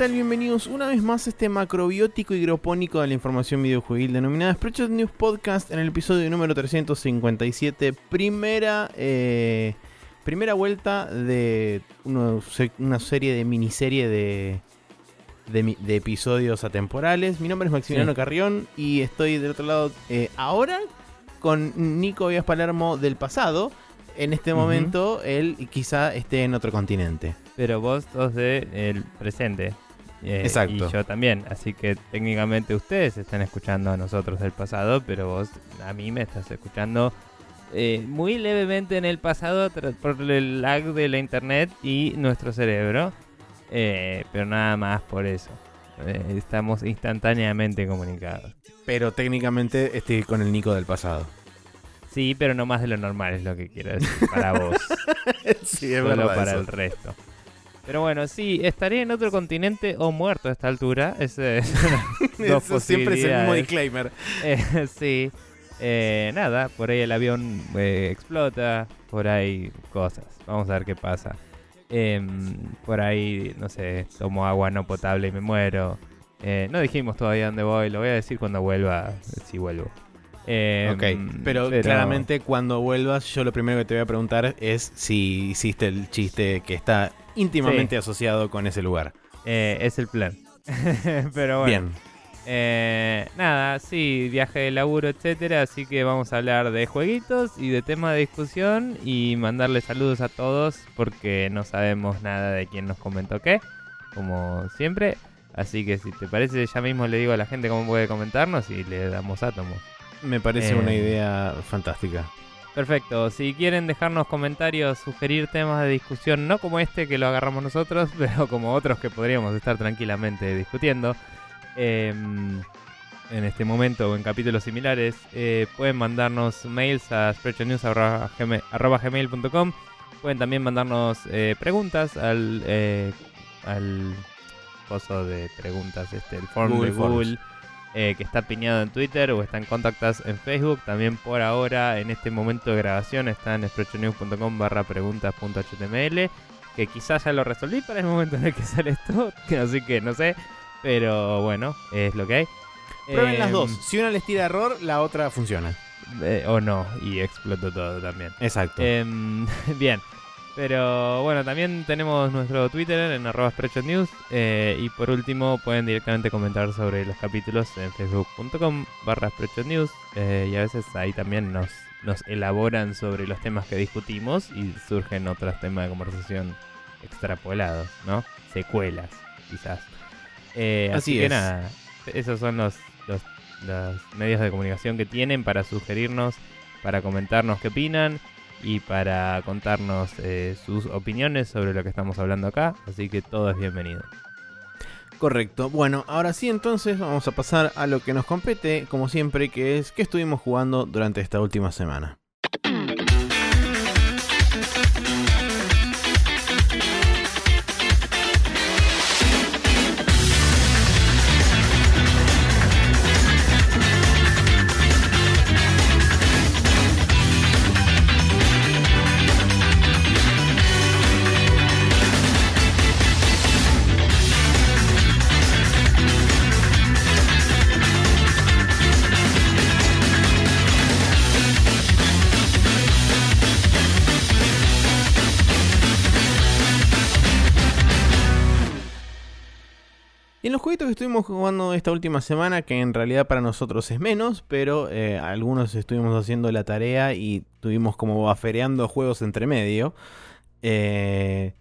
tal? Bienvenidos una vez más a este macrobiótico hidropónico de la información videojuegil denominada Spreadshot News Podcast en el episodio número 357, primera, eh, primera vuelta de una serie de miniserie de, de, de episodios atemporales. Mi nombre es Maximiliano Sí. Carrión y estoy del otro lado eh, ahora con Nico Vías Palermo del pasado. En este momento él quizá esté en otro continente. Pero vos sos del el presente. Eh, Exacto. Y yo también. Así que técnicamente ustedes están escuchando a nosotros del pasado, pero vos a mí me estás escuchando eh, muy levemente en el pasado por el lag de la internet y nuestro cerebro. eh, pero nada más por eso. Estamos instantáneamente comunicados. Pero técnicamente estoy con el Nico del pasado. Sí, pero no más de lo normal es lo que quiero decir para vos. sí, es solo verdad. para eso. el resto. Pero bueno, sí, estaría en otro continente o muerto a esta altura. Ese es una- dos Eso siempre es el mismo disclaimer. Eh, sí. Eh, nada, por ahí el avión eh, explota, por ahí cosas. Vamos a ver qué pasa. Em, por ahí, no sé, tomo agua no potable y me muero. Eh, no dijimos todavía dónde voy, lo voy a decir cuando vuelva, si vuelvo. Em, Ok, pero, claramente cuando vuelvas, yo lo primero que te voy a preguntar es si hiciste el chiste que está íntimamente asociado con ese lugar. eh, es el plan. pero bueno. Bien. Eh, nada, sí, viaje de laburo, etcétera. Así que vamos a hablar de jueguitos y de tema de discusión y mandarle saludos a todos porque no sabemos nada de quién nos comentó qué, como siempre. Así que si te parece, ya mismo le digo a la gente cómo puede comentarnos y le damos átomos. Me parece Eh. una idea fantástica. Perfecto, si quieren dejarnos comentarios, sugerir temas de discusión, no como este que lo agarramos nosotros, pero como otros que podríamos estar tranquilamente discutiendo em, en este momento o en capítulos similares, eh, pueden mandarnos mails a spreadshotnews.gmail.com Pueden también mandarnos eh, preguntas al, eh, al coso de preguntas, este, el form Google de Google Forms. Eh, que está piñado en Twitter o está en contactas en Facebook. También por ahora, en este momento de grabación, está en sprechonews.com barra preguntas.html. Que quizás ya lo resolví para el momento en el que sale esto. Así que no sé. Pero bueno, es lo que hay. Prueben las Em, dos. Si una les tira error, la otra funciona. eh, o no, y explotó todo también. Exacto. Em, bien. Pero bueno, también tenemos nuestro Twitter en arroba News. eh, y por último, pueden directamente comentar sobre los capítulos en facebook.com barra News. eh, y a veces ahí también nos, nos elaboran sobre los temas que discutimos y surgen otros temas de conversación extrapolados, ¿no? Secuelas, quizás. Eh, Así así que es. nada, esos son los, los, los medios de comunicación que tienen para sugerirnos, para comentarnos qué opinan y para contarnos eh, sus opiniones sobre lo que estamos hablando acá. Así que todo es bienvenido. Correcto. Bueno, ahora sí entonces vamos a pasar a lo que nos compete, como siempre, que es qué estuvimos jugando durante esta última semana. Estuvimos jugando esta última semana, que en realidad para nosotros es menos, pero eh, algunos estuvimos haciendo la tarea y tuvimos como afereando juegos entre medio. Eh,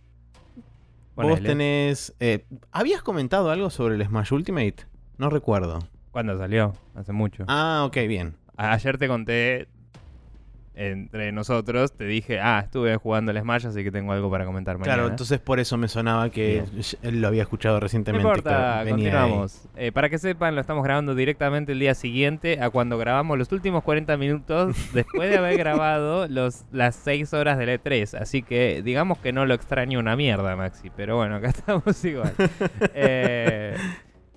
vos tenés... eh, ¿Habías comentado algo sobre el Smash Ultimate? No recuerdo. ¿Cuándo salió? Hace mucho. Ah, ok, bien. Ayer te conté entre nosotros, te dije, ah, estuve jugando el Smash, así que tengo algo para comentar mañana. Claro, entonces por eso me sonaba que él lo había escuchado No recientemente. importa, venía ahí. continuamos. Eh, para que sepan, lo estamos grabando directamente el día siguiente a cuando grabamos los últimos 40 minutos después de haber grabado los, las 6 horas del E3. Así que digamos que no lo extraño una mierda, Maxi. Pero bueno, acá estamos igual. Eh,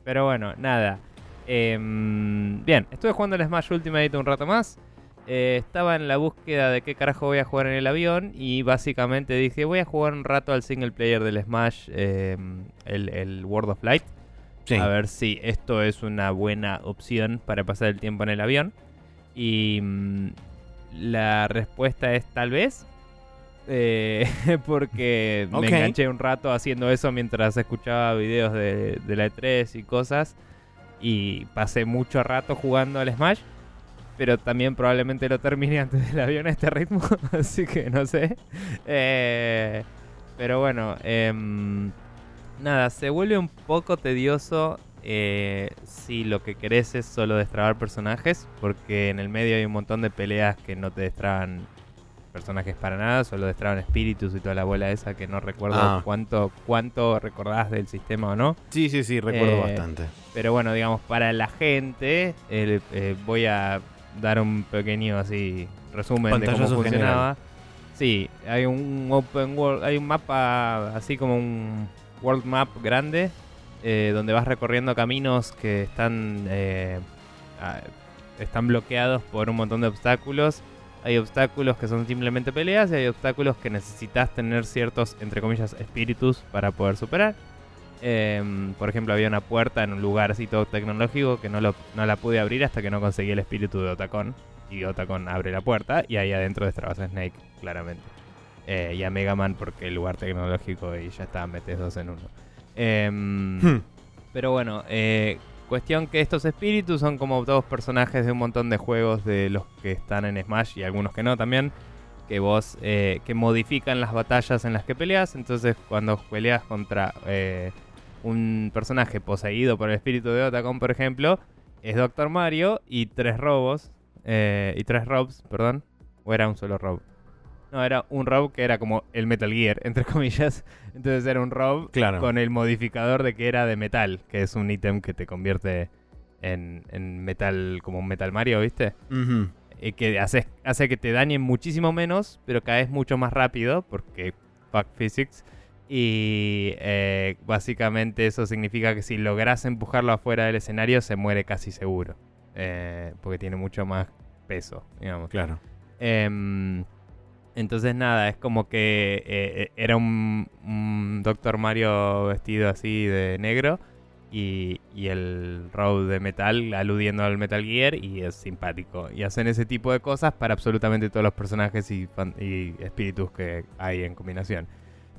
pero bueno, nada. Em, bien, estuve jugando el Smash Ultimate un rato más. Eh, estaba en la búsqueda de qué carajo voy a jugar en el avión y básicamente dije voy a jugar un rato al single player del Smash, eh, el, el World of Light. Sí. A ver si esto es una buena opción para pasar el tiempo en el avión. Y mm, la respuesta es tal vez. eh, porque me enganché un rato haciendo eso mientras escuchaba videos de, de la E3 y cosas. Y pasé mucho rato jugando al Smash. Pero también probablemente lo termine antes del avión a este ritmo. Así que no sé. Eh, pero bueno, em, nada, se vuelve un poco tedioso eh, si lo que querés es solo destrabar personajes, porque en el medio hay un montón de peleas que no te destraban personajes para nada, solo destraban espíritus y toda la bola esa que no recuerdo Ah. cuánto, cuánto recordás del sistema o no. Sí, sí, sí, recuerdo Eh, bastante. Pero bueno, digamos, para la gente, eh, voy a dar un pequeño así resumen de cómo funcionaba. Sí, hay un open world, hay un mapa así como un world map grande eh, donde vas recorriendo caminos que están eh, están bloqueados por un montón de obstáculos. Hay obstáculos que son simplemente peleas y hay obstáculos que necesitas tener ciertos, entre comillas, espíritus para poder superar. Em, por ejemplo, había una puerta en un lugar así todo tecnológico que no, lo- no la pude abrir hasta que no conseguí el espíritu de Otacon. Y Otacon abre la puerta y ahí adentro destrabas a Snake, claramente. Eh, y a Mega Man porque el lugar tecnológico y ya está, metes dos en uno. Em, Hmm. pero bueno, eh, cuestión que estos espíritus son como todos personajes de un montón de juegos de los que están en Smash y algunos que no también. Que vos, eh, que modifican las batallas en las que peleas. Entonces, cuando peleas contra eh, un personaje poseído por el espíritu de Otacon, por ejemplo, es Doctor Mario y tres robos. eh, y tres robs, perdón. O era un solo rob. No, era un rob que era como el Metal Gear, entre comillas. Entonces era un rob Claro. con el modificador de que era de metal, que es un ítem que te convierte en, en metal, como un Metal Mario, ¿viste? Y que hace, hace que te dañen muchísimo menos, pero caes mucho más rápido, porque fuck physics. Y eh, básicamente eso significa que si logras empujarlo afuera del escenario, se muere casi seguro. Eh, porque tiene mucho más peso, digamos. Claro. Em, entonces nada, es como que eh, era un, un Doctor Mario vestido así de negro y, y el Road de metal aludiendo al Metal Gear y es simpático. Y hacen ese tipo de cosas para absolutamente todos los personajes y espíritus que hay en combinación.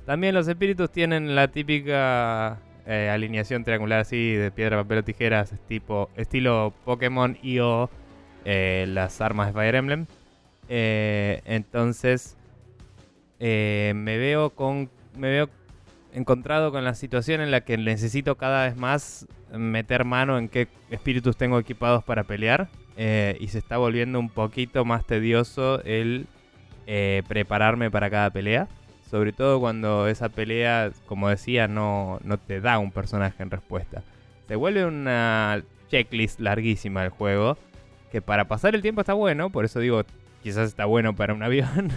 También los espíritus tienen la típica eh, alineación triangular así de piedra, papel o tijeras, tipo, estilo Pokémon y o eh, las armas de Fire Emblem. Eh, entonces me veo con me veo encontrado con la situación en la que necesito cada vez más meter mano en qué espíritus tengo equipados para pelear y se está volviendo un poquito más tedioso el prepararme para cada pelea sobre todo cuando esa pelea como decía no, no te da un personaje en respuesta se vuelve una checklist larguísima el juego que para pasar el tiempo está bueno por eso digo quizás está bueno para un avión.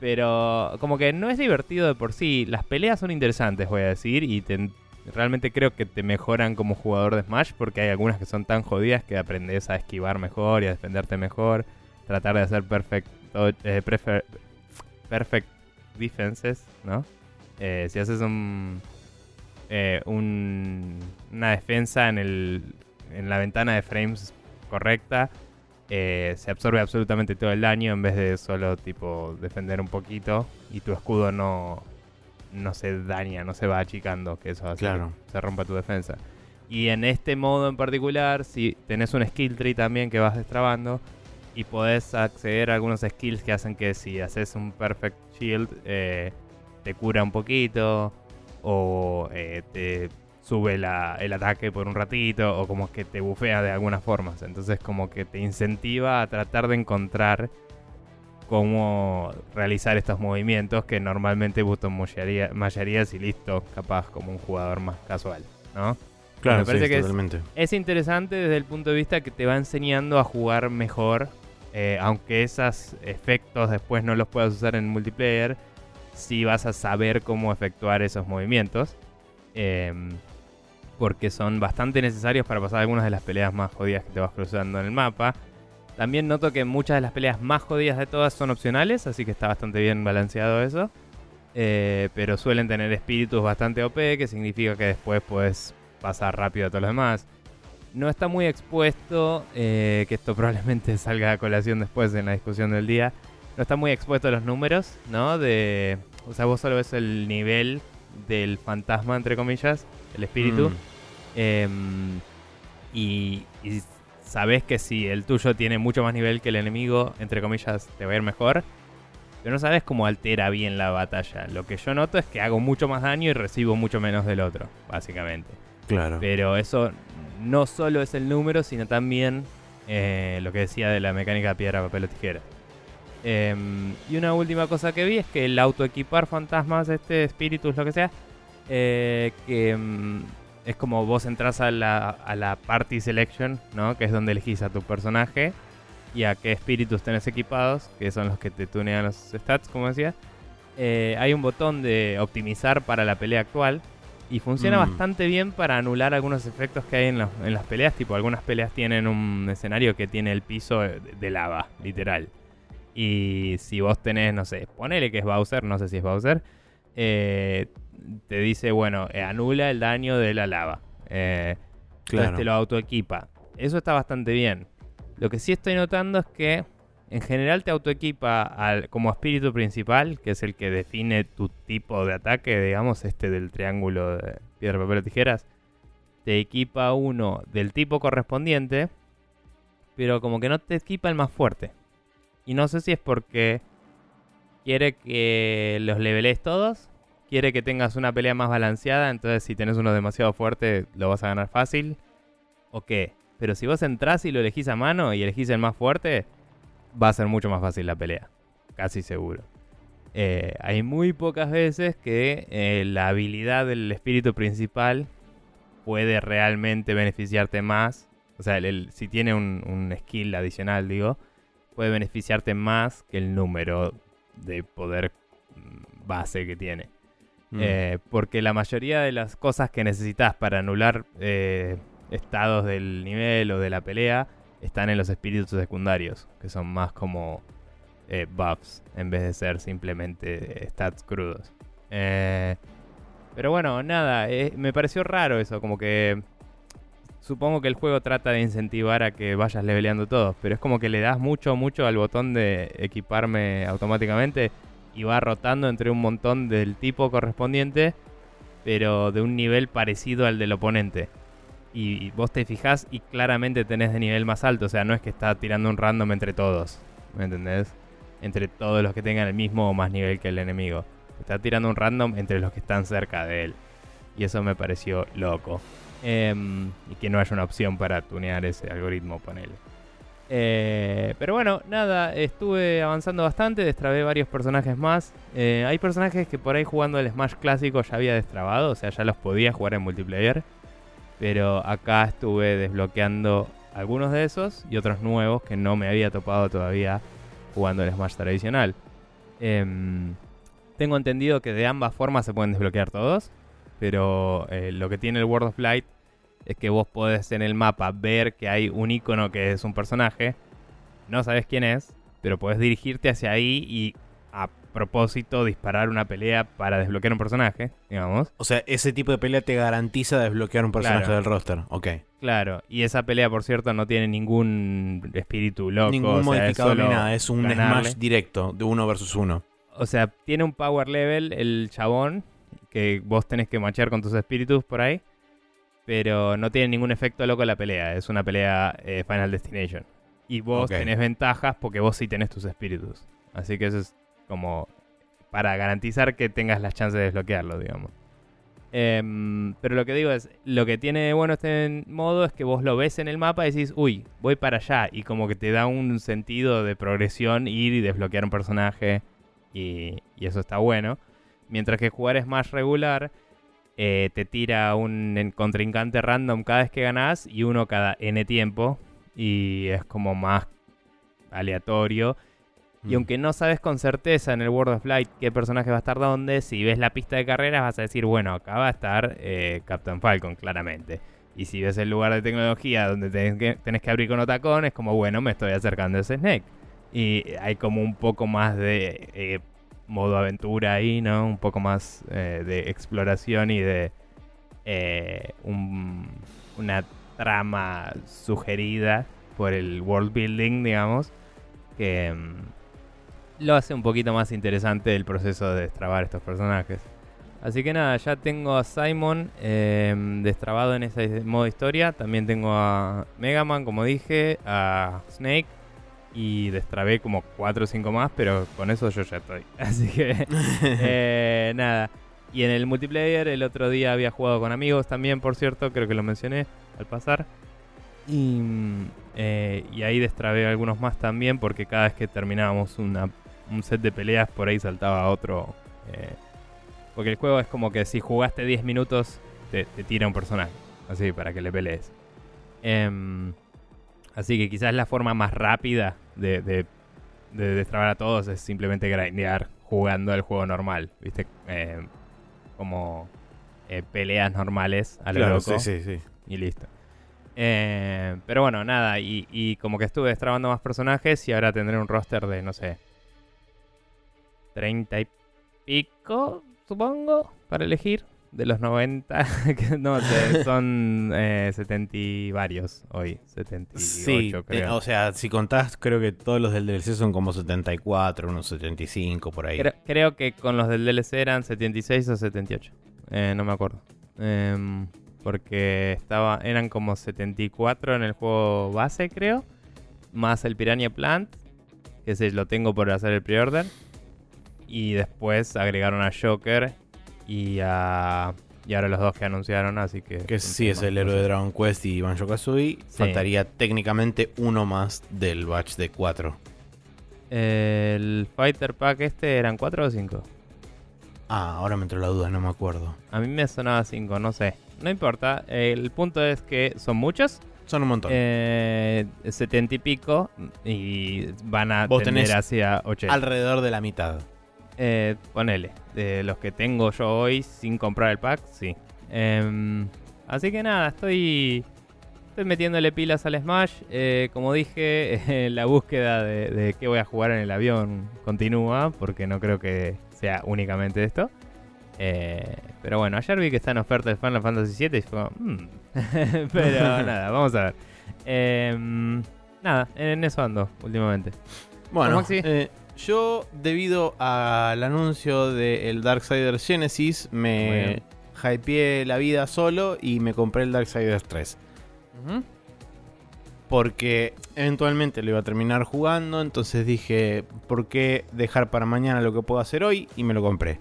Pero como que no es divertido de por sí. Las peleas son interesantes, voy a decir. Y te- realmente creo que te mejoran como jugador de Smash. Porque hay algunas que son tan jodidas que aprendes a esquivar mejor y a defenderte mejor. Tratar de hacer perfect, dodge- eh, perfect defenses, ¿no? Eh, si haces un, eh, un- una defensa en, el, en la ventana de frames correcta, eh, se absorbe absolutamente todo el daño en vez de solo tipo defender un poquito y tu escudo no, no se daña, no se va achicando, que eso hace Claro. que se rompa tu defensa. Y en este modo en particular, si tenés un skill tree también que vas destrabando y podés acceder a algunos skills que hacen que si haces un perfect shield eh, te cura un poquito o eh, te sube la- el ataque por un ratito o como que te bufea de algunas formas. Entonces como que te incentiva a tratar de encontrar cómo realizar estos movimientos que normalmente button masharías y listo, capaz como un jugador más casual, ¿no? Claro, Me parece sí, que. Es interesante desde el punto de vista que te va enseñando a jugar mejor, eh, aunque esos efectos después no los puedas usar en multiplayer, sí vas a saber cómo efectuar esos movimientos, em, porque son bastante necesarios para pasar algunas de las peleas más jodidas que te vas cruzando en el mapa. También noto que muchas de las peleas más jodidas de todas son opcionales, así que está bastante bien balanceado eso. Eh, pero suelen tener espíritus bastante OP, que significa que después puedes pasar rápido a todos los demás. No está muy expuesto, eh, que esto probablemente salga a colación después en la discusión del día. No está muy expuesto a los números, ¿no? De, o sea, vos solo ves el nivel del fantasma, entre comillas, el espíritu. Mm. Em, y, y sabes que si el tuyo tiene mucho más nivel que el enemigo, entre comillas, te va a ir mejor. Pero no sabes cómo altera bien la batalla. Lo que yo noto es que hago mucho más daño y recibo mucho menos del otro, básicamente. Claro. Pero eso no solo es el número, sino también eh, lo que decía de la mecánica piedra, papel o tijera. Em, y una última cosa que vi es que el autoequipar fantasmas, este espíritus, lo que sea, eh, que mm, es como vos entras a la, a la party selection, ¿no? Que es donde elegís a tu personaje y a qué espíritus tenés equipados, que son los que te tunean los stats, como decía. Eh, hay un botón de optimizar para la pelea actual y funciona Mm. bastante bien para anular algunos efectos que hay en, los- en las peleas. Tipo, algunas peleas tienen un escenario que tiene el piso de, de lava, literal. Y si vos tenés, no sé, ponele que es Bowser, no sé si es Bowser, eh, te dice, bueno, eh, anula el daño de la lava. Eh, entonces claro. te lo autoequipa. Eso está bastante bien. Lo que sí estoy notando es que en general te autoequipa al, como espíritu principal, que es el que define tu tipo de ataque, digamos, este del triángulo de piedra, papel o tijeras. Te equipa uno del tipo correspondiente, pero como que no te equipa el más fuerte. Y no sé si es porque quiere que los levelees todos, quiere que tengas una pelea más balanceada, entonces si tenés uno demasiado fuerte lo vas a ganar fácil, o qué. Pero si vos entrás y lo elegís a mano y elegís el más fuerte, va a ser mucho más fácil la pelea. Casi seguro. Eh, hay muy pocas veces que eh, la habilidad del espíritu principal puede realmente beneficiarte más. O sea, el- el- si tiene un, un skill adicional, digo, puede beneficiarte más que el número de poder mm, base que tiene. Mm. Eh, porque la mayoría de las cosas que necesitas para anular eh, estados del nivel o de la pelea están en los espíritus secundarios, que son más como eh, buffs en vez de ser simplemente eh, stats crudos. Eh, pero bueno, nada, me pareció raro eso, como que supongo que el juego trata de incentivar a que vayas leveleando todos, pero es como que le das mucho, mucho al botón de equiparme automáticamente y va rotando entre un montón del tipo correspondiente, pero de un nivel parecido al del oponente. Y vos te fijás y claramente tenés de nivel más alto, o sea, no es que está tirando un random entre todos, ¿me entendés? Entre todos los que tengan el mismo o más nivel que el enemigo. Está tirando un random entre los que están cerca de él. Y eso me pareció loco. Em, y que no haya una opción para tunear ese algoritmo, ponele. Eh, pero bueno, nada, estuve avanzando bastante, destrabé varios personajes más. Eh, hay personajes que por ahí jugando el Smash clásico ya había destrabado, o sea, ya los podía jugar en multiplayer. Pero acá estuve desbloqueando algunos de esos y otros nuevos que no me había topado todavía jugando el Smash tradicional. Em, tengo entendido que de ambas formas se pueden desbloquear todos, pero eh, lo que tiene el World of Light es que vos podés en el mapa ver que hay un icono que es un personaje, no sabes quién es, pero podés dirigirte hacia ahí y a propósito disparar una pelea para desbloquear un personaje, digamos. O sea, ese tipo de pelea te garantiza desbloquear un personaje Claro. del roster. Ok. Claro, y esa pelea, por cierto, no tiene ningún espíritu loco. Ningún o sea, es modificador ni nada. Es un ganarle. smash directo de uno versus uno. O sea, tiene un power level el chabón que vos tenés que machear con tus espíritus por ahí. Pero no tiene ningún efecto loco la pelea. Es una pelea eh, Final Destination. Y vos tenés ventajas porque vos sí tenés tus espíritus. Así que eso es como para garantizar que tengas las chances de desbloquearlo, digamos. Em, pero lo que digo es, lo que tiene de bueno este modo es que vos lo ves en el mapa y decís, uy, voy para allá. Y como que te da un sentido de progresión ir y desbloquear un personaje. Y, eso está bueno. Mientras que jugar es más regular, eh, te tira un contrincante random cada vez que ganás y uno cada N tiempo. Y es como más aleatorio. Y Mm. aunque no sabes con certeza en el World of Light qué personaje va a estar dónde, si ves la pista de carreras vas a decir, bueno, acá va a estar eh, Captain Falcon, claramente. Y si ves el lugar de tecnología donde tenés que, tenés que abrir con otacón, es como, bueno, me estoy acercando a ese Snake. Y hay como un poco más de eh, modo aventura ahí, ¿no? Un poco más eh, de exploración y de un- una trama sugerida por el world building, digamos, que mm, lo hace un poquito más interesante el proceso de destrabar estos personajes. Así que nada, ya tengo a Simon eh, destrabado en ese modo historia. También tengo a Mega Man, como dije, a Snake. Y destrabé como 4 o 5 más, pero con eso yo ya estoy. Así que eh, nada. Y en el multiplayer el otro día había jugado con amigos también, por cierto, creo que lo mencioné al pasar. Y, mm, eh, y ahí destrabé algunos más también, porque cada vez que terminábamos una- un set de peleas, por ahí saltaba otro. eh, porque el juego es como que si jugaste 10 minutos, te, te tira un personaje. Así, para que le pelees. Em, así que quizás la forma más rápida de, de, de destrabar a todos es simplemente grindear jugando el juego normal. ¿Viste? Em, como eh, peleas normales a lo Claro, loco sí, sí, sí. y listo. Eh, pero bueno, nada, y, y como que estuve destrabando más personajes y ahora tendré un roster de, no sé, 30 y pico, supongo, para elegir. De los 90, que no sé, son eh, 70 y varios hoy, 78 Sí, creo. o sea, si contás, creo que todos los del DLC son como 74, unos 75 por ahí. Creo, creo que con los del DLC eran 76 o 78. Eh, no me acuerdo. Em, porque estaba, eran como 74 en el juego base, creo. Más el Piranha Plant. Que ese lo tengo por hacer el pre-order. Y después agregaron a Joker y a. Y ahora los dos que anunciaron, así que. Que sí es el héroe de Dragon Quest y Banjo Kazooie. Faltaría técnicamente uno más del batch de 4. El Fighter Pack este eran 4 o 5. Ah, ahora me entró la duda, no me acuerdo. A mí me sonaba 5, no sé. No importa. El punto es que son muchos. Son un montón. Eh, 70 y pico. Y van a Vos tender tenés hacia 80. Alrededor de la mitad. Eh, ponele. De los que tengo yo hoy sin comprar el pack, sí. Em, así que nada, estoy. Estoy metiéndole pilas al Smash. Eh, como dije, la búsqueda de, de qué voy a jugar en el avión continúa. Porque no creo que sea únicamente esto. Eh, pero bueno, ayer vi que está en oferta el Final Fantasy VII y fue "Mm". pero nada, vamos a ver. Em, nada, en eso ando últimamente. Bueno, Maxi? Yo debido al anuncio del Darksiders Genesis me hypeé la vida solo y me compré el Darksiders 3. Porque eventualmente lo iba a terminar jugando, entonces dije, ¿por qué dejar para mañana lo que puedo hacer hoy? Y me lo compré.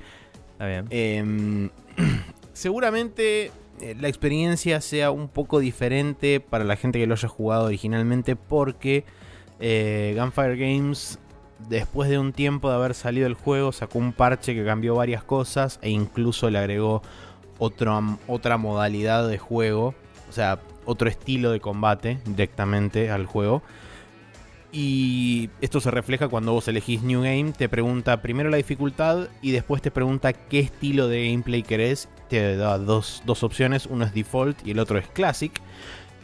Está bien. Em, seguramente eh, la experiencia sea un poco diferente para la gente que lo haya jugado originalmente porque eh, Gunfire Games después de un tiempo de haber salido el juego sacó un parche que cambió varias cosas e incluso le agregó otra modalidad de juego, o sea, otro estilo de combate directamente al juego. Y esto se refleja cuando vos elegís New Game, te pregunta primero la dificultad y después te pregunta qué estilo de gameplay querés. Te da dos, dos opciones, uno es default y el otro es classic.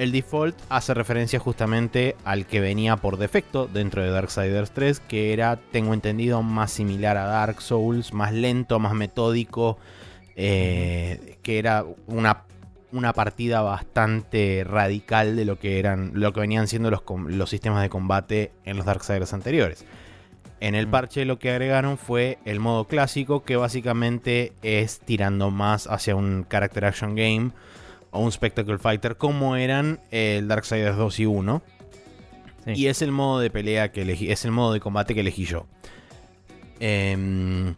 El default hace referencia justamente al que venía por defecto dentro de Darksiders 3, que era, tengo entendido, más similar a Dark Souls, más lento, más metódico, eh, que era una, una partida bastante radical de lo que eran, lo que venían siendo los, los sistemas de combate en los Darksiders anteriores. En el Mm. parche lo que agregaron fue el modo clásico, que básicamente es tirando más hacia un character action game o un spectacle fighter, como eran el Darksiders 2 y 1. Sí. Y es el modo de pelea que elegí, es el modo de combate que elegí yo. Em,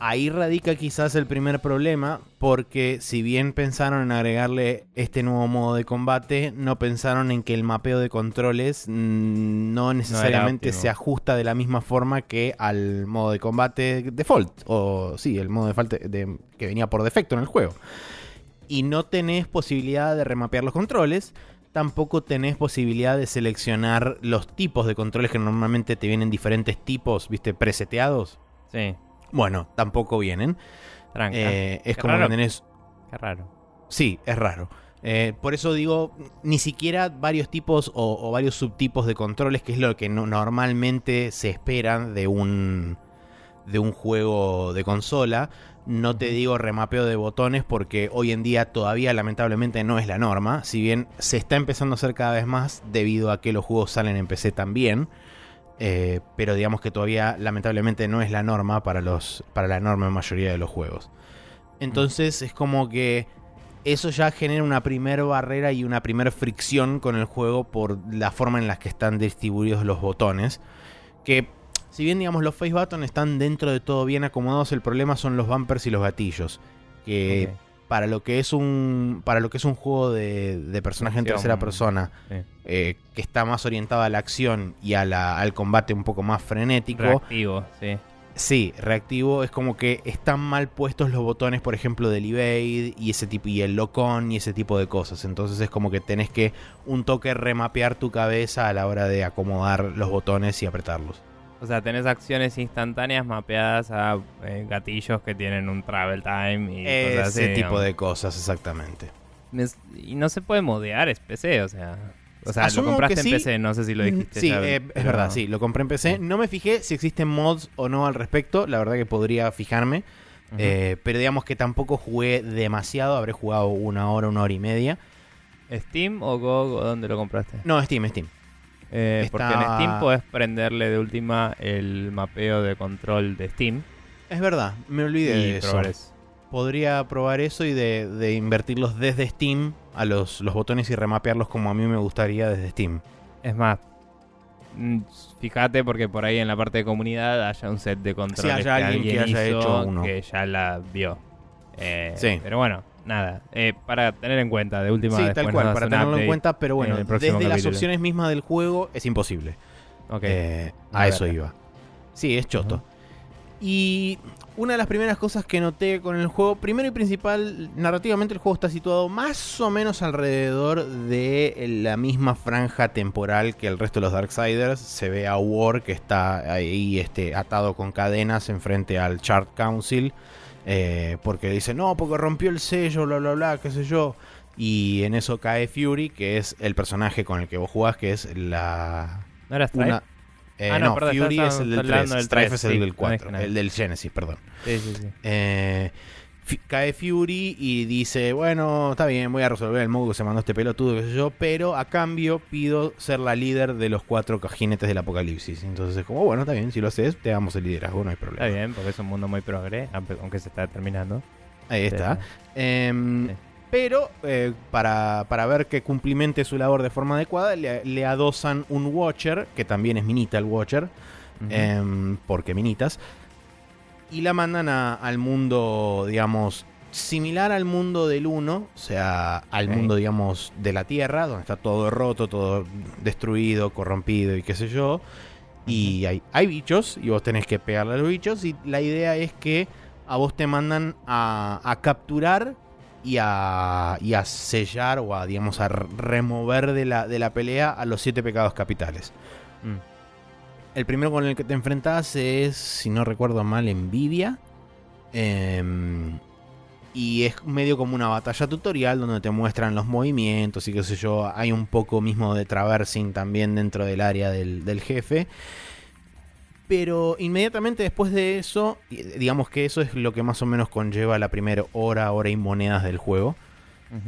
ahí radica quizás el primer problema, porque si bien pensaron en agregarle este nuevo modo de combate, no pensaron en que el mapeo de controles mm, no necesariamente se ajusta de la misma forma que al modo de combate default, o sí, el modo de de- que venía por defecto en el juego. Y no tenés posibilidad de remapear los controles, tampoco tenés posibilidad de seleccionar los tipos de controles que normalmente te vienen diferentes tipos, viste, preseteados. Sí, Bueno, tampoco vienen. tranca. Eh, es Qué como raro. tenés. Qué raro. Sí, es raro. Eh, por eso digo, ni siquiera varios tipos o, o varios subtipos de controles, que es lo que no- normalmente se espera de un, de un juego de consola. No te digo remapeo de botones porque hoy en día todavía lamentablemente no es la norma. Si bien se está empezando a hacer cada vez más debido a que los juegos salen en PC también. eh, pero digamos que todavía lamentablemente no es la norma para, los, para la enorme mayoría de los juegos. Entonces es como que eso ya genera una primer barrera y una primer fricción con el juego por la forma en la que están distribuidos los botones. Que si bien digamos los face buttons están dentro de todo bien acomodados, el problema son los bumpers y los gatillos. Que para lo que es un. Para lo que es un juego de, de personaje en tercera persona. Sí. eh, que está más orientado a la acción y a la- al combate un poco más frenético. Reactivo, sí. Sí, reactivo es como que están mal puestos los botones, por ejemplo, del evade y ese tipo y el lock on y ese tipo de cosas. Entonces es como que tenés que un toque remapear tu cabeza a la hora de acomodar los botones y apretarlos. O sea, tenés acciones instantáneas mapeadas a eh, gatillos que tienen un travel time y cosas así, Ese tipo digamos. de cosas, exactamente. Es- Y no se puede modear, es PC, o sea. O sea, Asumo lo compraste en. PC, no sé si lo dijiste. Sí, eh, es verdad, sí, lo compré en PC. No me fijé si existen mods o no al respecto. La verdad que podría fijarme. Eh, pero digamos que tampoco jugué demasiado. Habré jugado una hora, una hora y media. ¿Steam o GOG o dónde lo compraste? No, Steam, Steam. Eh, Está- Porque en Steam podés prenderle de última el mapeo de control de Steam Es verdad, me olvidé y de eso. podría probar eso y de, de invertirlos desde Steam a los, los botones y remapearlos como a mí me gustaría desde Steam. Es más, mm, fíjate porque por ahí en la parte de comunidad haya un set de controles haya que alguien que haya hizo hecho uno. que ya la vio. Eh, Sí. Pero bueno, nada. eh, para tener en cuenta, de última sí, tal cual, nos para tenerlo en cuenta, pero bueno, desde las opciones mismas del juego es imposible. Eh, a eso iba. Sí, es choto. Y una de las primeras cosas que noté con el juego, primero y principal, narrativamente el juego está situado más o menos alrededor de la misma franja temporal que el resto de los Darksiders. Se ve a War que está ahí este, atado con cadenas enfrente al Chart Council. Eh, porque dice, no, porque rompió el sello, bla, bla, bla, qué sé yo. Y en eso cae Fury, que es el personaje con el que vos jugás, que es la... ¿No era Stripe? Una, eh, Ah, no, no, perdón, Fury es el del hablando 3, del Strife 3, es el sí, del no 4, dije nada. el del Genesis, perdón. Sí, sí, sí. Eh, cae Fury y dice, bueno, está bien, voy a resolver el modo que se mandó este pelotudo, qué sé yo, pero a cambio pido ser la líder de los cuatro jinetes del apocalipsis. Entonces es como, bueno, está bien, si lo haces, te damos el liderazgo, no hay problema. Está bien, porque es un mundo muy progre, aunque se está terminando. Ahí está. Em, Sí. Pero eh, para, para ver que cumplimente su labor de forma adecuada, le, le adosan un Watcher, que también es Minita el Watcher, em, porque Minitas, y la mandan a- al mundo, digamos, similar al mundo del 1, o sea, al mundo, digamos, de la Tierra, donde está todo roto, todo destruido, corrompido y qué sé yo. Y hay, hay bichos, y vos tenés que pegarle a los bichos, y la idea es que a vos te mandan a, a capturar y a, y a sellar o a, digamos, a remover de la, de la pelea a los siete pecados capitales. Mm. El primero con el que te enfrentas es, si no recuerdo mal, Envidia. Em, y es medio como una batalla tutorial donde te muestran los movimientos y qué sé yo. Hay un poco mismo de traversing también dentro del área del, del jefe. Pero inmediatamente después de eso, digamos que eso es lo que más o menos conlleva la primera hora, hora y monedas del juego.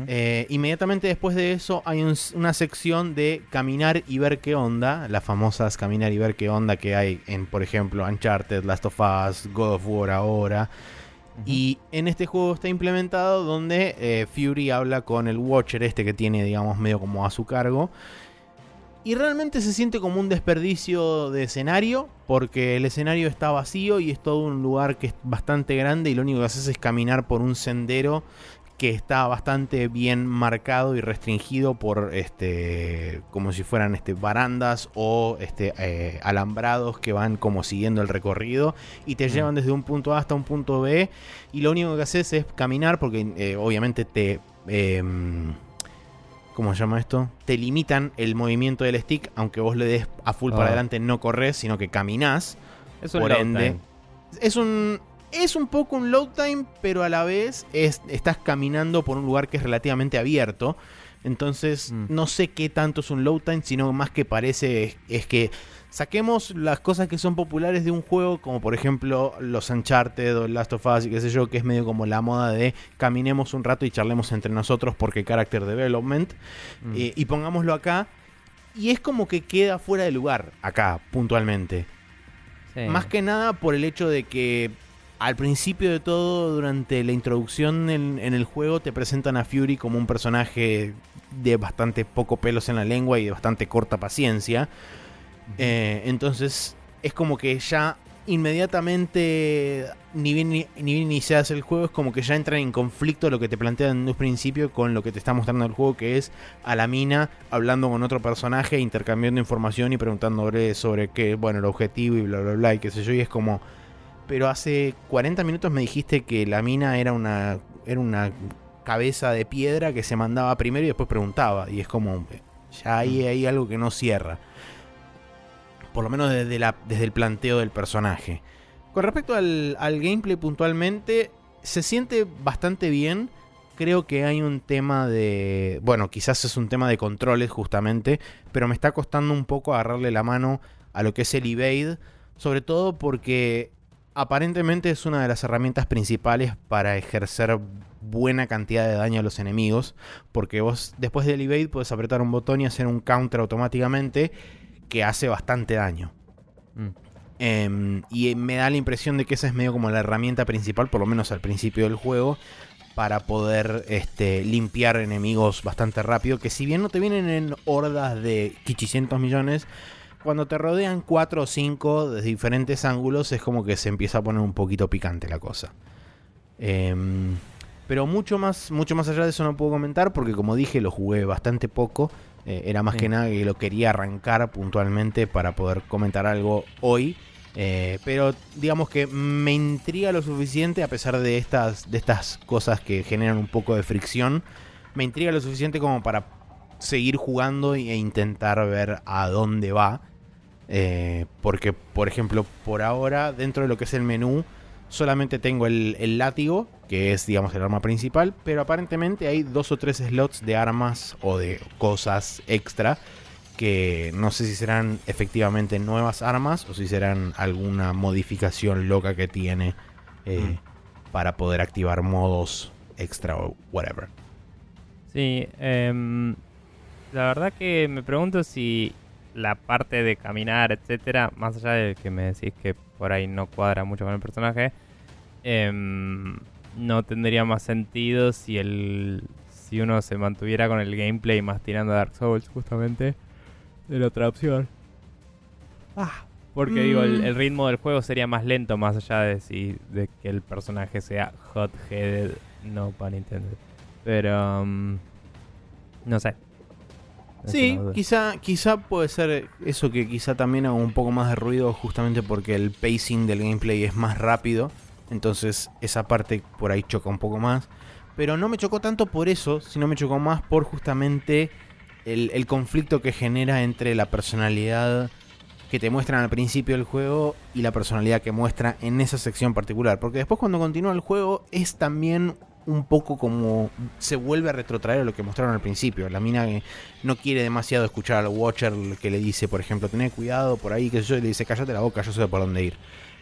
Eh, inmediatamente después de eso hay un- una sección de caminar y ver qué onda, las famosas caminar y ver qué onda que hay en, por ejemplo, Uncharted, Last of Us, God of War ahora. Y en este juego está implementado donde eh, Fury habla con el Watcher este que tiene, digamos, medio como a su cargo. Y realmente se siente como un desperdicio de escenario, porque el escenario está vacío y es todo un lugar que es bastante grande y lo único que haces es caminar por un sendero que está bastante bien marcado y restringido por este como si fueran este barandas o este eh, alambrados que van como siguiendo el recorrido y te Mm. llevan desde un punto A hasta un punto B y lo único que haces es caminar porque eh, obviamente te em, ¿Cómo se llama esto? Te limitan el movimiento del stick, aunque vos le des a full para Ah. adelante, no corres, sino que caminás. es un por ende, time. es un. Es un poco un load time, pero a la vez es, estás caminando por un lugar que es relativamente abierto. Entonces, Mm. no sé qué tanto es un load time, sino más que parece es, es que saquemos las cosas que son populares de un juego, como por ejemplo los Uncharted o Last of Us y qué sé yo, que es medio como la moda de caminemos un rato y charlemos entre nosotros porque character development, Mm. eh, y pongámoslo acá. Y es como que queda fuera de lugar acá, puntualmente. Sí. Más que nada por el hecho de que al principio de todo, durante la introducción en, en el juego, te presentan a Fury como un personaje de bastante poco pelos en la lengua y de bastante corta paciencia. Eh, entonces es como que ya inmediatamente, ni bien ni, ni bien inicias el juego, es como que ya entra en conflicto lo que te plantean en un principio con lo que te está mostrando el juego, que es a la mina hablando con otro personaje, intercambiando información y preguntándole sobre qué, bueno, el objetivo y bla, bla, bla, y qué sé yo, y es como... Pero hace 40 minutos me dijiste que la mina era una, era una cabeza de piedra que se mandaba primero y después preguntaba, y es como... Ya hay, hay algo que no cierra por lo menos desde, la, desde el planteo del personaje. Con respecto al, al, gameplay puntualmente, se siente bastante bien. Creo que hay un tema de... Bueno, quizás es un tema de controles justamente, pero me está costando un poco agarrarle la mano a lo que es el evade, sobre todo porque aparentemente es una de las herramientas principales para ejercer buena cantidad de daño a los enemigos, porque vos después del evade puedes apretar un botón y hacer un counter automáticamente que hace bastante daño. Mm. Eh, y me da la impresión de que esa es medio como la herramienta principal, por lo menos al principio del juego, para poder este, limpiar enemigos bastante rápido. Que si bien no te vienen en hordas de 500 millones, cuando te rodean 4 o 5 de diferentes ángulos, es como que se empieza a poner un poquito picante la cosa. Eh, pero mucho más, mucho más allá de eso no puedo comentar, porque como dije, lo jugué bastante poco. Eh, era más Sí. que nada que lo quería arrancar puntualmente para poder comentar algo hoy. Eh, pero digamos que me intriga lo suficiente, a pesar de estas, de estas cosas que generan un poco de fricción, me intriga lo suficiente como para seguir jugando e intentar ver a dónde va. Eh, porque, por ejemplo, por ahora, dentro de lo que es el menú, solamente tengo el, el látigo, que es, digamos, el arma principal, pero aparentemente hay dos o tres slots de armas o de cosas extra que no sé si serán efectivamente nuevas armas o si serán alguna modificación loca que tiene eh, para poder activar modos extra o whatever. Sí, em, la verdad que me pregunto si la parte de caminar, etcétera, más allá de que me decís que por ahí no cuadra mucho con el personaje, em, no tendría más sentido si el si uno se mantuviera con el gameplay más tirando a Dark Souls justamente de la otra opción. Ah, porque digo, el, Mm. el ritmo del juego sería más lento más allá de si de que el personaje sea hot-headed, no para Nintendo. Pero um, no sé. Sí, quizá, quizá puede ser eso que quizá también haga un poco más de ruido justamente porque el pacing del gameplay es más rápido. Entonces esa parte por ahí choca un poco más. Pero no me chocó tanto por eso, sino me chocó más por justamente el, el conflicto que genera entre la personalidad que te muestran al principio del juego y la personalidad que muestra en esa sección particular. Porque después cuando continúa el juego es también un poco como se vuelve a retrotraer a lo que mostraron al principio. La mina que no quiere demasiado escuchar al Watcher que le dice, por ejemplo, tené cuidado por ahí, que yo, y le dice, cállate la boca, yo sé por dónde ir.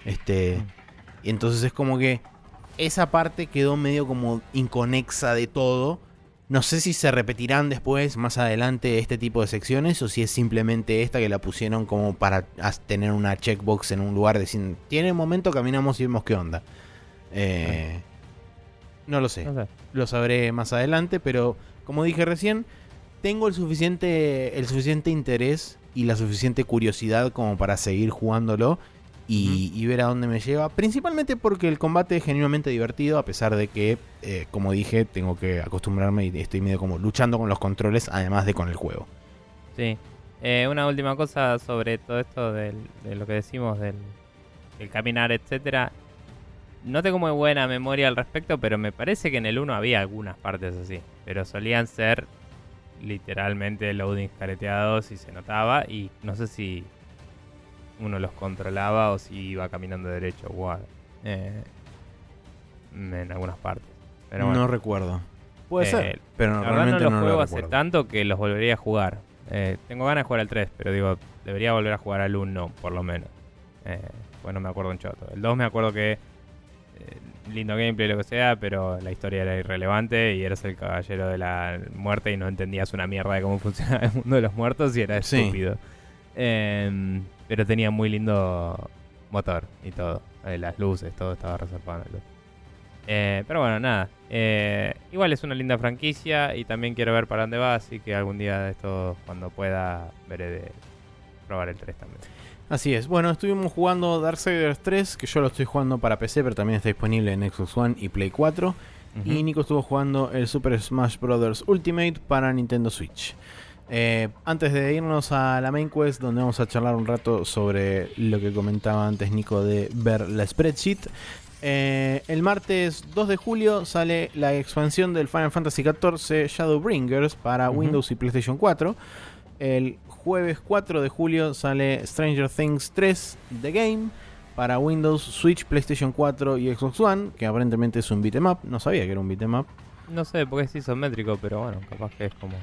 Este, y entonces es como que esa parte quedó medio como inconexa de todo. No sé si se repetirán después, más adelante, este tipo de secciones o si es simplemente esta que la pusieron como para tener una checkbox en un lugar diciendo, tiene un momento, caminamos y vemos qué onda. Eh, no lo sé No sé. lo sabré más adelante, pero como dije recién, tengo el suficiente, el suficiente interés y la suficiente curiosidad como para seguir jugándolo y, y ver a dónde me lleva. Principalmente porque el combate es genuinamente divertido, a pesar de que, eh, como dije, tengo que acostumbrarme y estoy medio como luchando con los controles, además de con el juego. Sí. Eh, una última cosa sobre todo esto del- de lo que decimos del, del caminar, etcétera. No tengo muy buena memoria al respecto, pero me parece que en el 1 había algunas partes así. Pero solían ser literalmente loadings careteados y se notaba. Y no sé si uno los controlaba o si iba caminando derecho. o algo. Eh, en algunas partes. Pero no bueno, recuerdo. Puede Eh, ser, pero realmente no no, los lo juego hace recuerdo. tanto que los volvería a jugar. Eh, tengo ganas de jugar al 3, pero digo, debería volver a jugar al 1, por lo menos. Eh, pues no me acuerdo un choto. El 2 me acuerdo que lindo gameplay, lo que sea, pero la historia era irrelevante y eras el caballero de la muerte y no entendías una mierda de cómo funcionaba el mundo de los muertos y era Sí. estúpido. Eh, pero tenía muy lindo motor y todo. Eh, las luces, todo estaba reservado en el 2. Eh, pero bueno, nada. Eh, igual es una linda franquicia y también quiero ver para dónde va, así que algún día de esto, cuando pueda, veré de probar el 3 también. Así es. Bueno, estuvimos jugando Darksiders 3, que yo lo estoy jugando para PC, pero también está disponible en Xbox One y Play 4. Y Nico estuvo jugando el Super Smash Bros. Ultimate para Nintendo Switch. Eh, antes de irnos a la main quest, donde vamos a charlar un rato sobre lo que comentaba antes Nico de ver la spreadsheet. eh, el martes 2 de julio sale la expansión del Final Fantasy XIV Shadowbringers para. Windows y PlayStation 4. El jueves 4 de julio sale Stranger Things 3 The Game para Windows, Switch, PlayStation 4 y Xbox One, que aparentemente es un beat'em up. No sabía que era un beat'em up. No sé porque es isométrico, pero bueno, capaz que es como.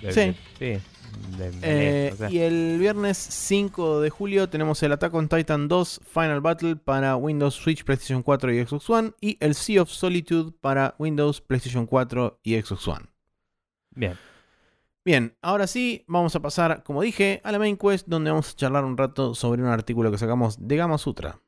de- Sí. Sí. de Eh. Y el viernes 5 de julio tenemos el Attack on Titan 2 Final Battle para Windows, Switch, PlayStation 4 y Xbox One. Y el Sea of Solitude para Windows, PlayStation 4 y Xbox One. Bien. Bien, ahora sí, vamos a pasar, como dije, a la main quest donde vamos a charlar un rato sobre un artículo que sacamos de Gama Sutra.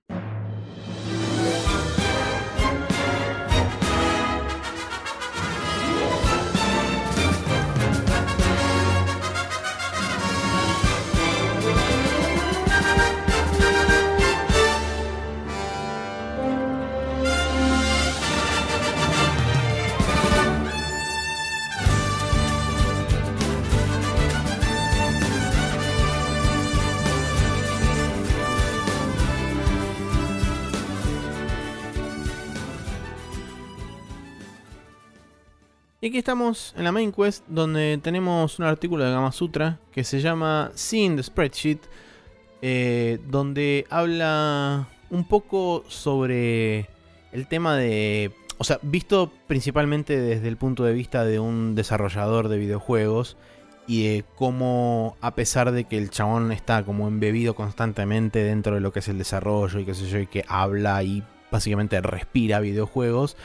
Y aquí estamos en la main quest donde tenemos un artículo de Gama Sutra que se llama Seeing the Spreadsheet, eh, donde habla un poco sobre el tema de, o sea, visto principalmente desde el punto de vista de un desarrollador de videojuegos y de cómo a pesar de que el chabón está como embebido constantemente dentro de lo que es el desarrollo y qué sé yo, y que habla y básicamente respira videojuegos,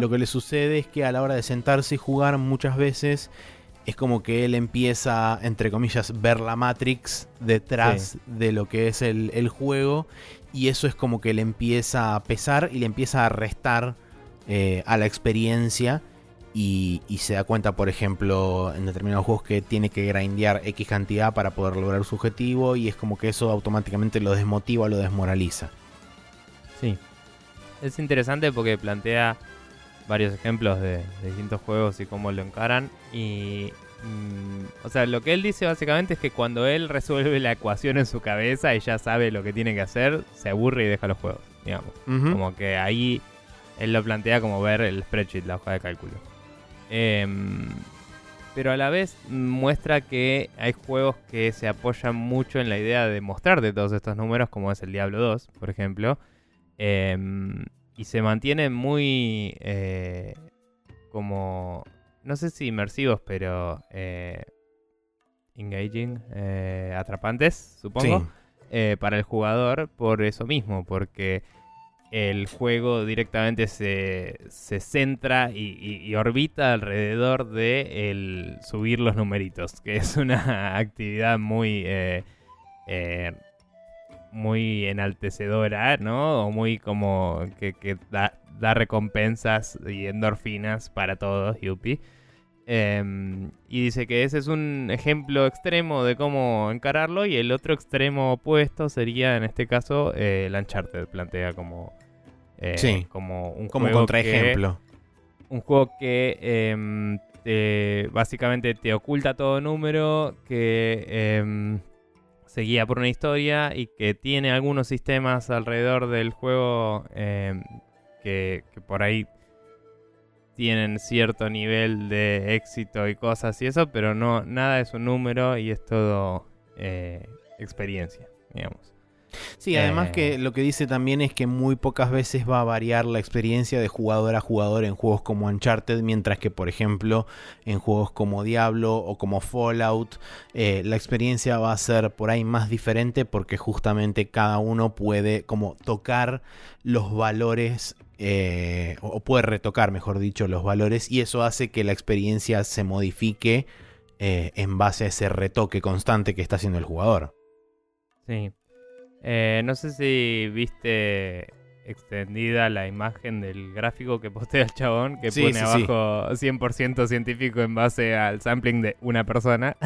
lo que le sucede es que a la hora de sentarse y jugar muchas veces es como que él empieza, entre comillas, ver la Matrix detrás de lo que es el, el juego. Y eso es como que le empieza a pesar y le empieza a restar eh, a la experiencia. Y, y se da cuenta, por ejemplo, en determinados juegos que tiene que grindear X cantidad para poder lograr su objetivo. Y es como que eso automáticamente lo desmotiva, lo desmoraliza. Sí. Es interesante porque plantea varios ejemplos de, de distintos juegos y cómo lo encaran. Y. mm, o sea, lo que él dice básicamente es que cuando él resuelve la ecuación en su cabeza y ya sabe lo que tiene que hacer, se aburre y deja los juegos, digamos. Como que ahí él lo plantea como ver el spreadsheet, la hoja de cálculo. Em, pero a la vez muestra que hay juegos que se apoyan mucho en la idea de mostrarte todos estos números, como es el Diablo 2, por ejemplo. Em, y se mantienen muy eh, como, no sé si inmersivos, pero eh, engaging, eh, atrapantes, supongo Sí. para el jugador por eso mismo, porque el juego directamente se, se centra y, y- y orbita alrededor de el subir los numeritos, que es una actividad muy eh, eh, muy enaltecedora, ¿no? O muy como que, que da, da recompensas y endorfinas para todos, Yuppie. Em, y dice que ese es un ejemplo extremo de cómo encararlo y el otro extremo opuesto sería en este caso eh, el Uncharted, plantea como, eh, Sí, como un Como juego contraejemplo. que- un juego que em, te- básicamente te oculta todo número, que em, se guía por una historia y que tiene algunos sistemas alrededor del juego que, que por ahí tienen cierto nivel de éxito y cosas y eso, pero no nada es un número y es todo eh, experiencia, digamos. Sí, además Eh, que lo que dice también es que muy pocas veces va a variar la experiencia de jugador a jugador en juegos como Uncharted, mientras que, por ejemplo, en juegos como Diablo o como Fallout, eh, la experiencia va a ser por ahí más diferente porque justamente cada uno puede como tocar los valores eh, o puede retocar, mejor dicho, los valores y eso hace que la experiencia se modifique eh, en base a ese retoque constante que está haciendo el jugador. Sí. Eh, no sé si viste extendida la imagen del gráfico que postea el chabón, que Sí, pone sí, sí. abajo 100% científico en base al sampling de una persona.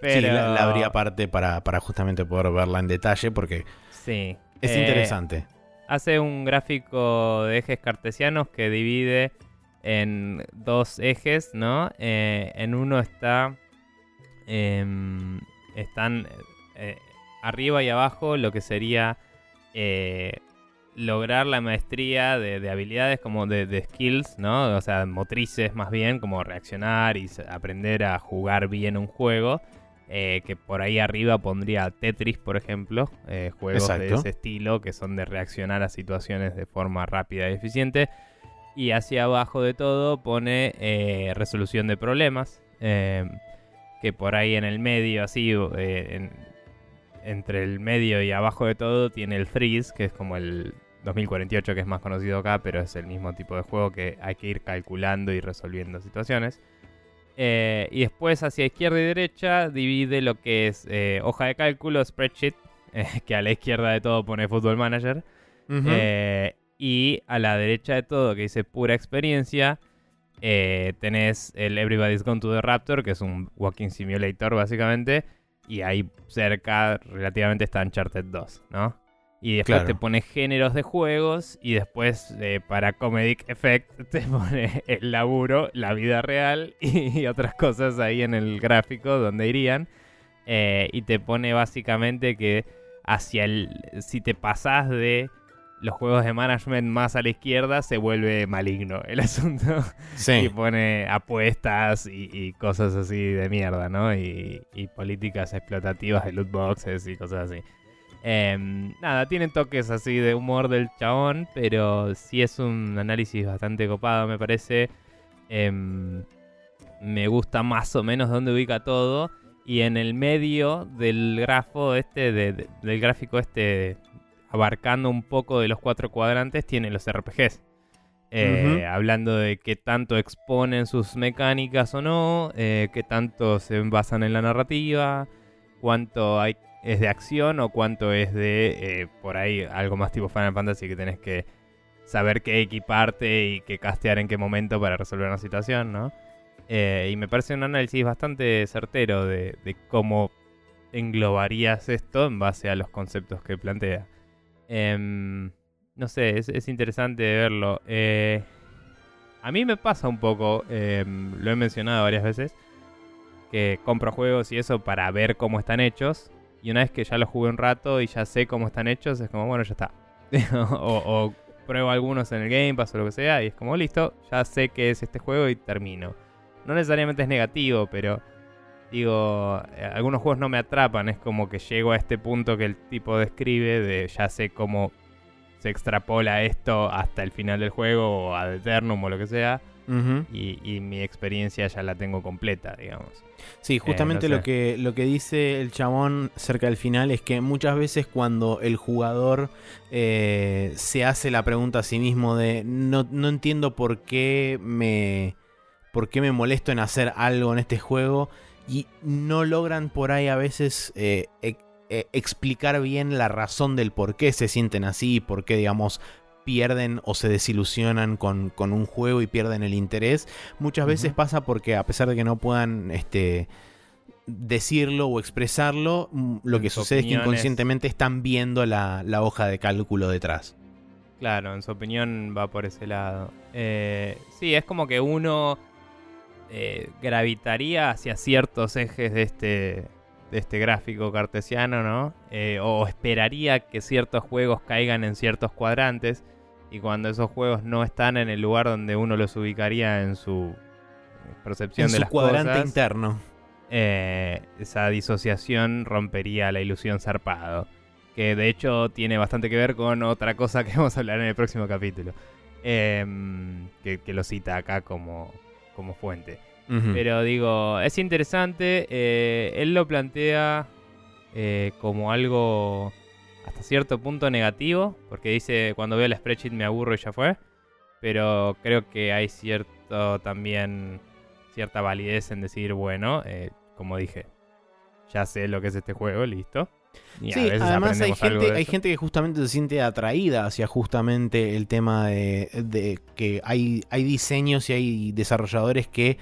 Pero... Sí, la, la abrí aparte para, para justamente poder verla en detalle porque Sí. es Eh, interesante. Hace un gráfico de ejes cartesianos que divide en dos ejes, ¿no? Eh, en uno está. em, están arriba y abajo lo que sería eh, lograr la maestría de, de habilidades como de, de skills, ¿no? O sea, motrices más bien, como reaccionar y aprender a jugar bien un juego. eh, que por ahí arriba pondría Tetris, por ejemplo, eh, juegos de ese estilo que son de reaccionar a situaciones de forma rápida y eficiente. Y hacia abajo de todo pone eh, resolución de problemas, que por ahí en el medio, así, en- entre el medio y abajo de todo tiene el freeze, que es como el 2048 que es más conocido acá, pero es el mismo tipo de juego que hay que ir calculando y resolviendo situaciones. Eh, y después hacia izquierda y derecha divide lo que es eh, hoja de cálculo, spreadsheet, eh, que a la izquierda de todo pone Football Manager. Y a la derecha de todo, que dice pura experiencia, tenés el Everybody's Gone to the Raptor, que es un walking simulator básicamente. Y ahí cerca relativamente está Uncharted 2, ¿no? Y después Claro. te pone géneros de juegos y después eh, para Comedic Effect te pone el laburo, la vida real y otras cosas ahí en el gráfico donde irían. Eh, y te pone básicamente que hacia el... Si te pasás de los juegos de management más a la izquierda, se vuelve maligno el asunto. Y sí, pone apuestas y, y cosas así de mierda, ¿no? Y, y políticas explotativas de loot boxes y cosas así. Em, nada, tienen toques así de humor del chabón, pero sí es un análisis bastante copado, me parece. Em, me gusta más o menos dónde ubica todo. Y en el medio del grafo este, de- de- del gráfico este, abarcando un poco de los cuatro cuadrantes, tiene los RPGs. Eh. Hablando de qué tanto exponen sus mecánicas o no, eh, qué tanto se basan en la narrativa, cuánto hay, es de acción o cuánto es de, eh, por ahí, algo más tipo Final Fantasy que tenés que saber qué equiparte y qué castear en qué momento para resolver una situación, ¿no? Y me parece un análisis bastante certero de, de cómo englobarías esto en base a los conceptos que plantea. Em, no sé, es, es interesante verlo. Eh, a mí me pasa un poco, em, lo he mencionado varias veces, que compro juegos y eso para ver cómo están hechos. Y una vez que ya los jugué un rato y ya sé cómo están hechos, es como, bueno, ya está. o, pruebo algunos en el Game Pass o lo que sea y es como, listo, ya sé que es este juego y termino. No necesariamente es negativo, pero digo, eh, algunos juegos no me atrapan. Es como que llego a este punto que el tipo describe de ya sé cómo se extrapola esto hasta el final del juego o ad eternum o lo que sea. Y, y mi experiencia ya la tengo completa, digamos. Sí, justamente no sé. lo, que, lo que dice el chabón cerca del final es que muchas veces cuando el jugador eh, se hace la pregunta a sí mismo de no, no entiendo por qué me por qué me molesto en hacer algo en este juego y no logran por ahí a veces eh, e- eh, explicar bien la razón del por qué se sienten así, por qué digamos pierden o se desilusionan con, con un juego y pierden el interés. Muchas veces pasa porque a pesar de que no puedan este, decirlo o expresarlo, mm, lo En que su sucede es que inconscientemente están viendo la, la hoja de cálculo detrás. Claro, en su opinión va por ese lado. Eh, sí, es como que uno eh, gravitaría hacia ciertos ejes de este, de este gráfico cartesiano, ¿no? Eh, o esperaría que ciertos juegos caigan en ciertos cuadrantes. Y cuando esos juegos no están en el lugar donde uno los ubicaría en su percepción En de su las cuadrante cosas, interno. eh, esa disociación rompería la ilusión zarpado. que de hecho tiene bastante que ver con otra cosa que vamos a hablar en el próximo capítulo, em, que, que lo cita acá como, como fuente. Pero digo, es interesante. eh, él lo plantea eh, como algo hasta cierto punto negativo. Porque dice, cuando veo el spreadsheet me aburro y ya fue. Pero creo que hay cierto también cierta validez en decir, bueno, eh, como dije, ya sé lo que es este juego, listo. Y Sí, además hay gente, hay gente que justamente se siente atraída hacia justamente el tema de, de que hay, hay diseños y hay desarrolladores que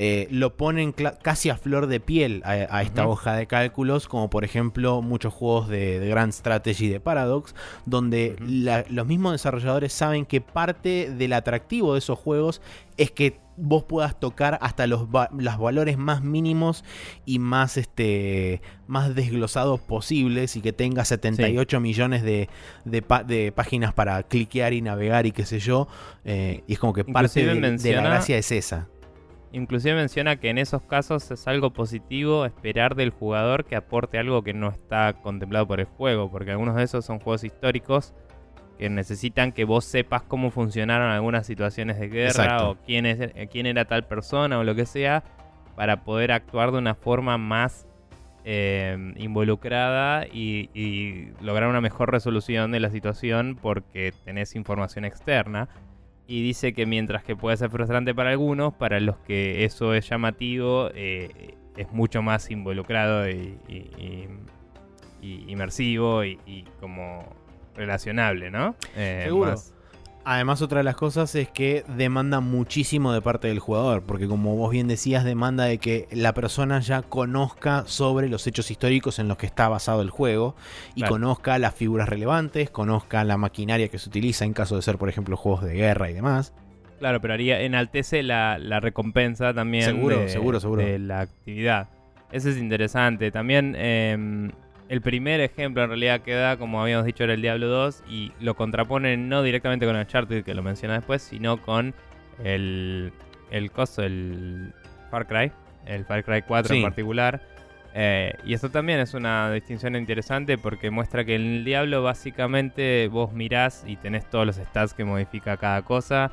eh, lo ponen casi a flor de piel a, a esta hoja de cálculos, como por ejemplo muchos juegos de, de Grand Strategy de Paradox, donde la- los mismos desarrolladores saben que parte del atractivo de esos juegos es que vos puedas tocar hasta los, va- los valores más mínimos y más este más desglosados posibles y que tenga 78 millones de, de páginas para cliquear y navegar y qué sé yo eh, y es como que parte de, de la gracia es esa Inclusive menciona que en esos casos es algo positivo esperar del jugador que aporte algo que no está contemplado por el juego, porque algunos de esos son juegos históricos que necesitan que vos sepas cómo funcionaron algunas situaciones de guerra Exacto. o quién, es, eh, quién era tal persona o lo que sea, para poder actuar de una forma más eh, involucrada y, y lograr una mejor resolución de la situación porque tenés información externa. Y dice que mientras que puede ser frustrante para algunos, para los que eso es llamativo, eh, es mucho más involucrado y, y- y- y inmersivo y, como relacionable, ¿no? Eh, Seguro. más- Además, otra de las cosas es que demanda muchísimo de parte del jugador, porque como vos bien decías, demanda de que la persona ya conozca sobre los hechos históricos en los que está basado el juego y Claro. conozca las figuras relevantes, conozca la maquinaria que se utiliza en caso de ser, por ejemplo, juegos de guerra y demás. Claro, pero haría, enaltece la, la recompensa también Seguro, de, seguro, seguro. de la actividad. Eso es interesante. También eh, el primer ejemplo en realidad que da, como habíamos dicho, era el Diablo 2 y lo contrapone no directamente con el Uncharted, que lo menciona después, sino con el, el coso, el Far Cry, el Far Cry 4 Sí. en particular. Eh, y eso también es una distinción interesante porque muestra que en el Diablo básicamente vos mirás y tenés todos los stats que modifica cada cosa.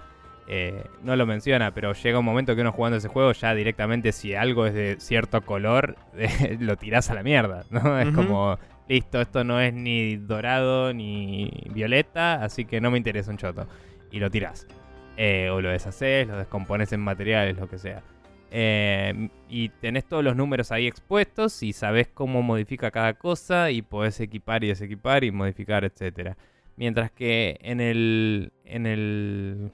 Eh, no lo menciona, pero llega un momento que uno jugando ese juego ya directamente si algo es de cierto color, eh, lo tirás a la mierda, ¿no? Es como, listo, esto no es ni dorado ni violeta, así que no me interesa un choto. Y lo tirás. Eh, o lo deshaces, lo descompones en materiales, lo que sea. Eh, y tenés todos los números ahí expuestos y sabés cómo modifica cada cosa y podés equipar y desequipar y modificar, etcétera. Mientras que en el en el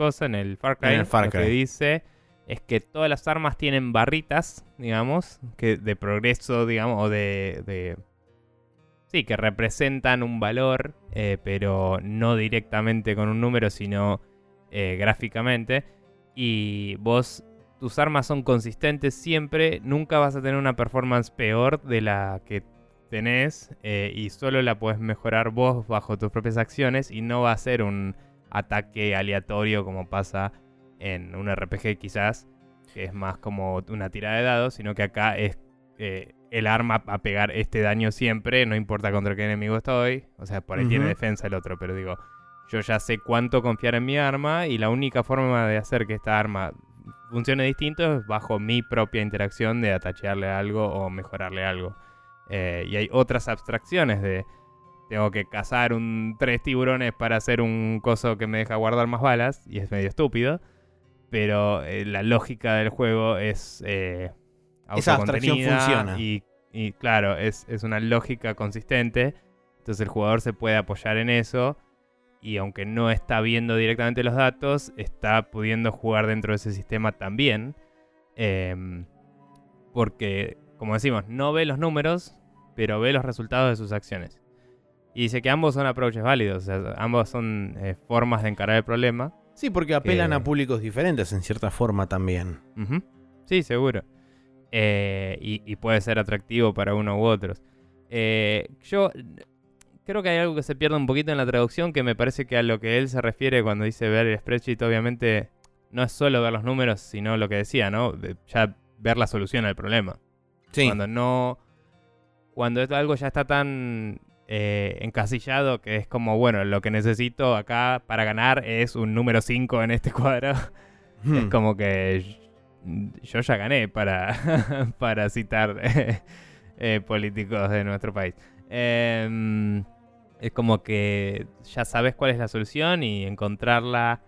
cosa en el Far Cry, En el Far lo que dice es que todas las armas tienen barritas, digamos, que de progreso, digamos, o de, de sí, que representan un valor, eh, pero no directamente con un número, sino eh, gráficamente. Y vos, tus armas son consistentes siempre, nunca vas a tener una performance peor de la que tenés eh, y solo la puedes mejorar vos bajo tus propias acciones y no va a ser un ataque aleatorio como pasa en un RPG quizás, que es más como una tirada de dados, sino que acá es eh, el arma a pegar este daño siempre, no importa contra qué enemigo estoy, o sea, por ahí tiene defensa el otro, pero digo, yo ya sé cuánto confiar en mi arma y la única forma de hacer que esta arma funcione distinto es bajo mi propia interacción de atachearle algo o mejorarle algo. Eh, y hay otras abstracciones de tengo que cazar un tres tiburones para hacer un coso que me deja guardar más balas y es medio estúpido. Pero eh, la lógica del juego es eh, Esa abstracción funciona. Y, y claro, es, es una lógica consistente. Entonces el jugador se puede apoyar en eso. Y aunque no está viendo directamente los datos, está pudiendo jugar dentro de ese sistema también. Em, porque, como decimos, no ve los números, pero ve los resultados de sus acciones. Y dice que ambos son approaches válidos, o sea, ambos son eh, formas de encarar el problema. Sí, porque apelan Que- a públicos diferentes en cierta forma también. Sí, seguro. Eh, y, y puede ser atractivo para uno u otros. Eh, yo creo que hay algo que se pierde un poquito en la traducción, que me parece que a lo que él se refiere cuando dice ver el spreadsheet, obviamente no es solo ver los números, sino lo que decía, ¿no? De- Ya ver la solución al problema. Sí. Cuando no. Cuando esto- algo ya está tan eh, encasillado, que es como, bueno, lo que necesito acá para ganar es un número 5 en este cuadro. Es Hmm. como que yo ya gané para, para citar eh, políticos de nuestro país. Em, es como que ya sabes cuál es la solución y encontrarla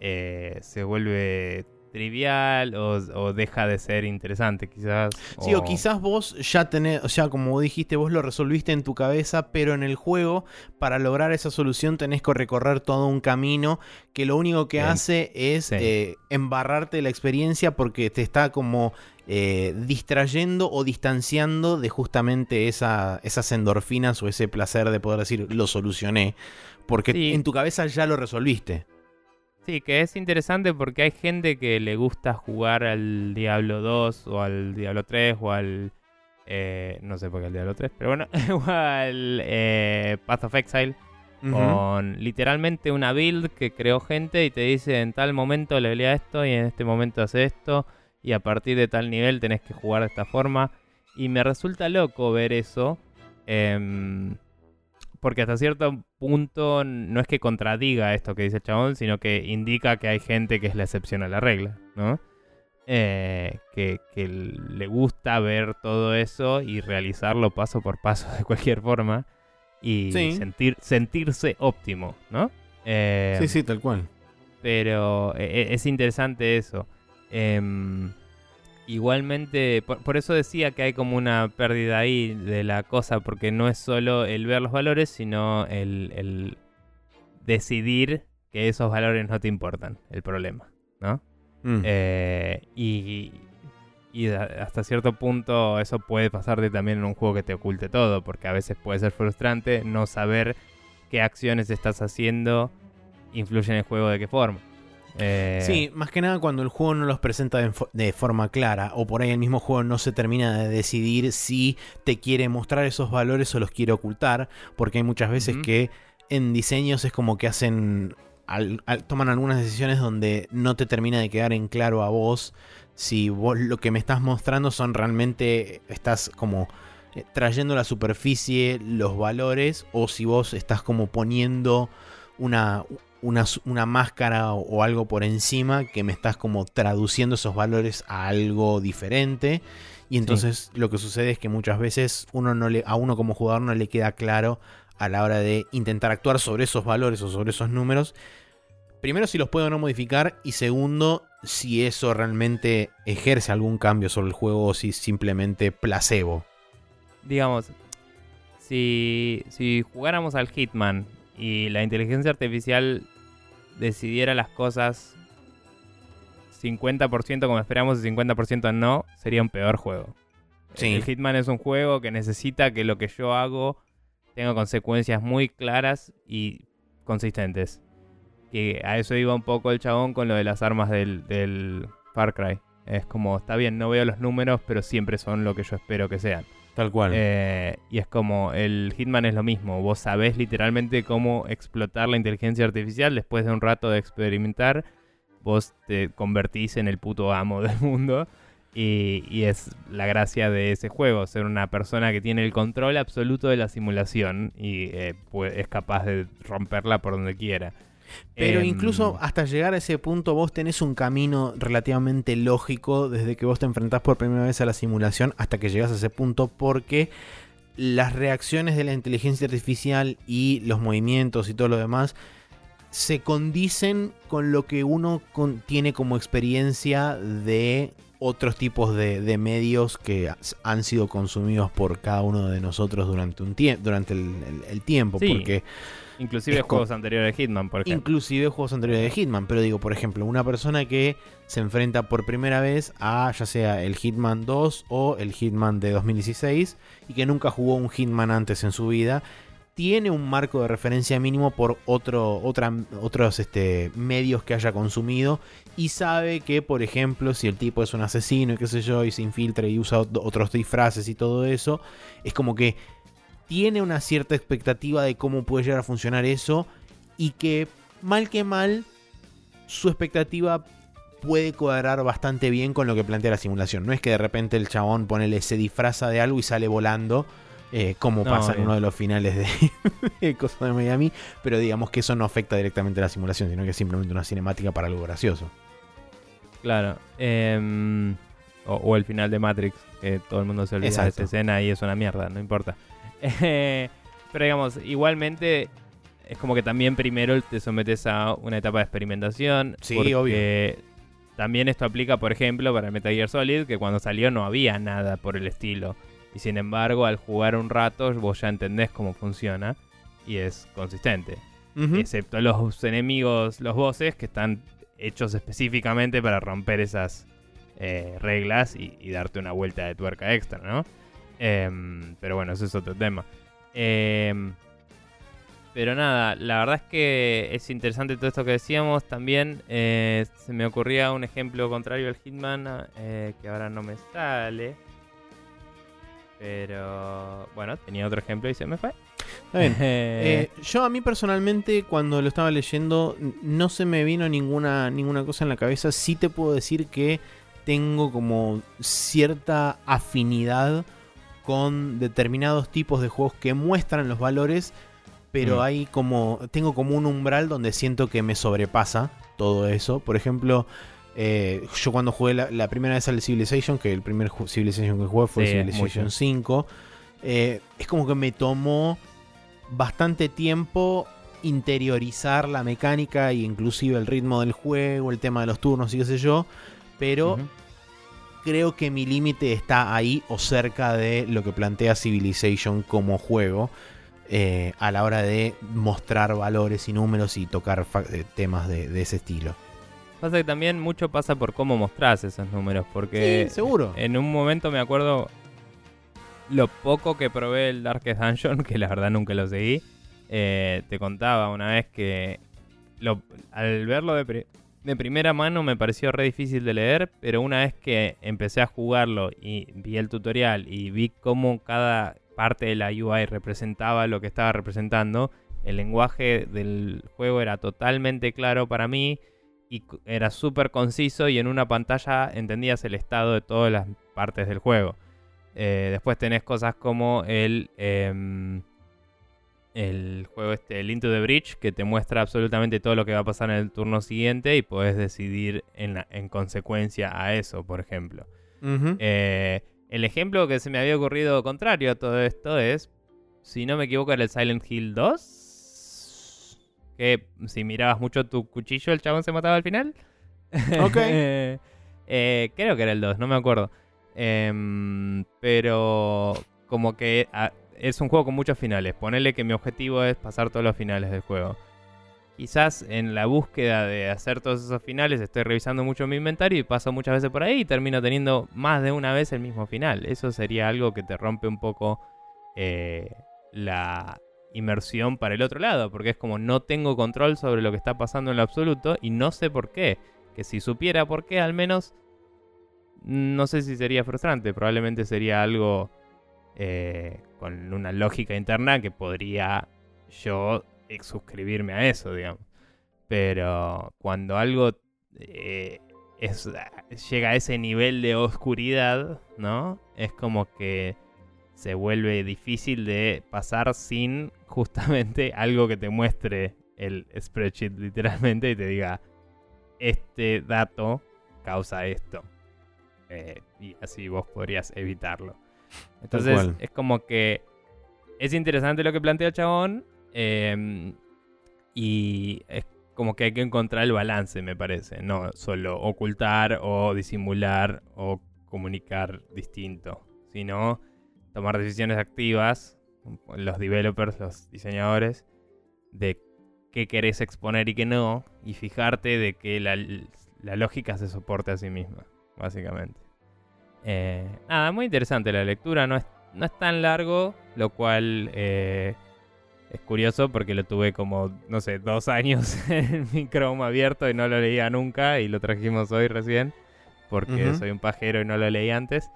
eh, se vuelve trivial o, o deja de ser interesante, quizás. Sí, o quizás vos ya tenés, o sea, como dijiste, vos lo resolviste en tu cabeza, pero en el juego, para lograr esa solución tenés que recorrer todo un camino que lo único que Bien. hace es Sí. eh, embarrarte de la experiencia porque te está como eh, distrayendo o distanciando de justamente esa, esas endorfinas o ese placer de poder decir, lo solucioné, porque Sí. en tu cabeza ya lo resolviste. Sí, que es interesante porque hay gente que le gusta jugar al Diablo 2 o al Diablo 3 o al... eh, no sé por qué al Diablo 3, pero bueno, o al eh, Path of Exile con literalmente una build que creó gente y te dice en tal momento le lea esto y en este momento hace esto y a partir de tal nivel tenés que jugar de esta forma. Y me resulta loco ver eso. em, porque hasta cierto punto no es que contradiga esto que dice el chabón, sino que indica que hay gente que es la excepción a la regla, ¿no? Eh, que, que le gusta ver todo eso y realizarlo paso por paso de cualquier forma y Sí. sentir, sentirse óptimo, ¿no? Eh, Sí, sí, tal cual. pero eh, es interesante eso. Em, igualmente, por, por eso decía que hay como una pérdida ahí de la cosa, porque no es solo el ver los valores, sino el, el decidir que esos valores no te importan, el problema, ¿no? Mm. Eh, y, y hasta cierto punto eso puede pasarte también en un juego que te oculte todo, porque a veces puede ser frustrante no saber qué acciones estás haciendo influyen en el juego de qué forma. Eh, Sí, más que nada cuando el juego no los presenta de, fo- de forma clara o por ahí el mismo juego no se termina de decidir si te quiere mostrar esos valores o los quiere ocultar, porque hay muchas veces que en diseños es como que hacen al- al- toman algunas decisiones donde no te termina de quedar en claro a vos si vos lo que me estás mostrando son realmente estás como eh, trayendo a la superficie los valores o si vos estás como poniendo una, una, una máscara o, o algo por encima que me estás como traduciendo esos valores a algo diferente. Y entonces lo que sucede es que muchas veces uno no le, a uno como jugador no le queda claro a la hora de intentar actuar sobre esos valores o sobre esos números. Primero, si los puedo o no modificar. Y segundo, si eso realmente ejerce algún cambio sobre el juego o si es simplemente placebo. Digamos, si, si jugáramos al Hitman y la inteligencia artificial decidiera las cosas 50% como esperamos y 50% no, sería un peor juego. Sí. El Hitman es un juego que necesita que lo que yo hago tenga consecuencias muy claras y consistentes. Que a eso iba un poco el chabón con lo de las armas del, del Far Cry. Es como, está bien, no veo los números, pero siempre son lo que yo espero que sean. Tal cual. Eh, y es como, el Hitman es lo mismo. Vos sabés literalmente cómo explotar la inteligencia artificial después de un rato de experimentar. Vos te convertís en el puto amo del mundo. Y, y es la gracia de ese juego, ser una persona que tiene el control absoluto de la simulación y eh, pue- es capaz de romperla por donde quiera. Pero Em, incluso hasta llegar a ese punto vos tenés un camino relativamente lógico desde que vos te enfrentás por primera vez a la simulación hasta que llegas a ese punto porque las reacciones de la inteligencia artificial y los movimientos y todo lo demás se condicen con lo que uno con- tiene como experiencia de otros tipos de, de medios que han sido consumidos por cada uno de nosotros durante un tiempo durante el, el- el tiempo Sí. porque Inclusive juegos anteriores de Hitman, por ejemplo. Inclusive juegos anteriores de Hitman. Pero digo, por ejemplo, una persona que se enfrenta por primera vez a ya sea el Hitman 2 o el Hitman de 2016 y que nunca jugó un Hitman antes en su vida, tiene un marco de referencia mínimo por otro, otra- otros este, medios que haya consumido y sabe que, por ejemplo, si el tipo es un asesino y qué sé yo, y se infiltra y usa ot- otros disfraces y todo eso, es como que tiene una cierta expectativa de cómo puede llegar a funcionar eso y que mal que mal su expectativa puede cuadrar bastante bien con lo que plantea la simulación. No es que de repente el chabón ponele se disfraza de algo y sale volando eh, como No, pasa en uno de los finales de, de Cosa de Miami, pero digamos que eso no afecta directamente a la simulación, sino que es simplemente una cinemática para algo gracioso. Claro. em, o, o el final de Matrix, que todo el mundo se olvida de esa escena y es una mierda, no importa. Eh, pero digamos, igualmente es como que también primero te sometes a una etapa de experimentación. Sí, porque obvio. También esto aplica, por ejemplo, para Metal Gear Solid, que cuando salió no había nada por el estilo. Y sin embargo, al jugar un rato, vos ya entendés cómo funciona y es consistente excepto los enemigos, los bosses, que están hechos específicamente para romper esas eh, reglas y, y darte una vuelta de tuerca extra, ¿no? Em, pero bueno, eso es otro tema. Em, pero nada, la verdad es que es interesante todo esto que decíamos. También eh, se me ocurría un ejemplo contrario al Hitman, eh, que ahora no me sale. Pero bueno, tenía otro ejemplo y se me fue. Está bien. Eh, yo a mí personalmente cuando lo estaba leyendo no se me vino ninguna, ninguna cosa en la cabeza. Sí te puedo decir que tengo como cierta afinidad con determinados tipos de juegos que muestran los valores, pero Mm. hay como tengo como un umbral donde siento que me sobrepasa todo eso. Por ejemplo, eh, yo cuando jugué la, la primera vez al Civilization, que el primer Civilization que jugué fue Sí, Civilization mucho. 5, eh, es como que me tomó bastante tiempo interiorizar la mecánica e inclusive el ritmo del juego, el tema de los turnos y qué sé yo, pero. Creo que mi límite está ahí o cerca de lo que plantea Civilization como juego eh, a la hora de mostrar valores y números y tocar eh, temas de, de ese estilo. Pasa que también mucho pasa por cómo mostrás esos números, porque sí, seguro. en un momento me acuerdo lo poco que probé el Darkest Dungeon, que la verdad nunca lo seguí. eh, te contaba una vez que lo- al verlo de, de primera mano me pareció re difícil de leer, pero una vez que empecé a jugarlo y vi el tutorial y vi cómo cada parte de la UI representaba lo que estaba representando, el lenguaje del juego era totalmente claro para mí y era súper conciso y en una pantalla entendías el estado de todas las partes del juego. Eh, después tenés cosas como el, em, el juego este, el Into the Bridge, que te muestra absolutamente todo lo que va a pasar en el turno siguiente y podés decidir en, la- en consecuencia a eso, por ejemplo. Eh, el ejemplo que se me había ocurrido contrario a todo esto es, si no me equivoco, era el Silent Hill 2. Que si mirabas mucho tu cuchillo, el chabón se mataba al final. Ok. Eh, creo que era el 2, no me acuerdo. Em, pero como que ah, es un juego con muchos finales. Ponele que mi objetivo es pasar todos los finales del juego. Quizás en la búsqueda de hacer todos esos finales estoy revisando mucho mi inventario y paso muchas veces por ahí y termino teniendo más de una vez el mismo final. Eso sería algo que te rompe un poco eh, la inmersión para el otro lado, porque es como no tengo control sobre lo que está pasando en lo absoluto y no sé por qué. Que si supiera por qué, al menos no sé si sería frustrante, probablemente sería algo eh, con una lógica interna que podría yo suscribirme a eso, digamos. Pero cuando algo eh, es, llega a ese nivel de oscuridad, ¿no? Es como que se vuelve difícil de pasar sin justamente algo que te muestre el spreadsheet literalmente y te diga, este dato causa esto. Eh, y así vos podrías evitarlo. Entonces es como que es interesante lo que plantea el chabón. eh, y es como que hay que encontrar el balance, me parece. No solo ocultar o disimular o comunicar distinto. Sino tomar decisiones activas, los developers, los diseñadores, de qué querés exponer y qué no. Y fijarte de que la, la lógica se soporte a sí misma, básicamente. Eh, nada, muy interesante la lectura. No es, no es tan largo, lo cual eh, es curioso porque lo tuve como, no sé, dos años en mi Chrome abierto y no lo leía nunca. Y lo trajimos hoy recién porque soy un pajero y no lo leí antes.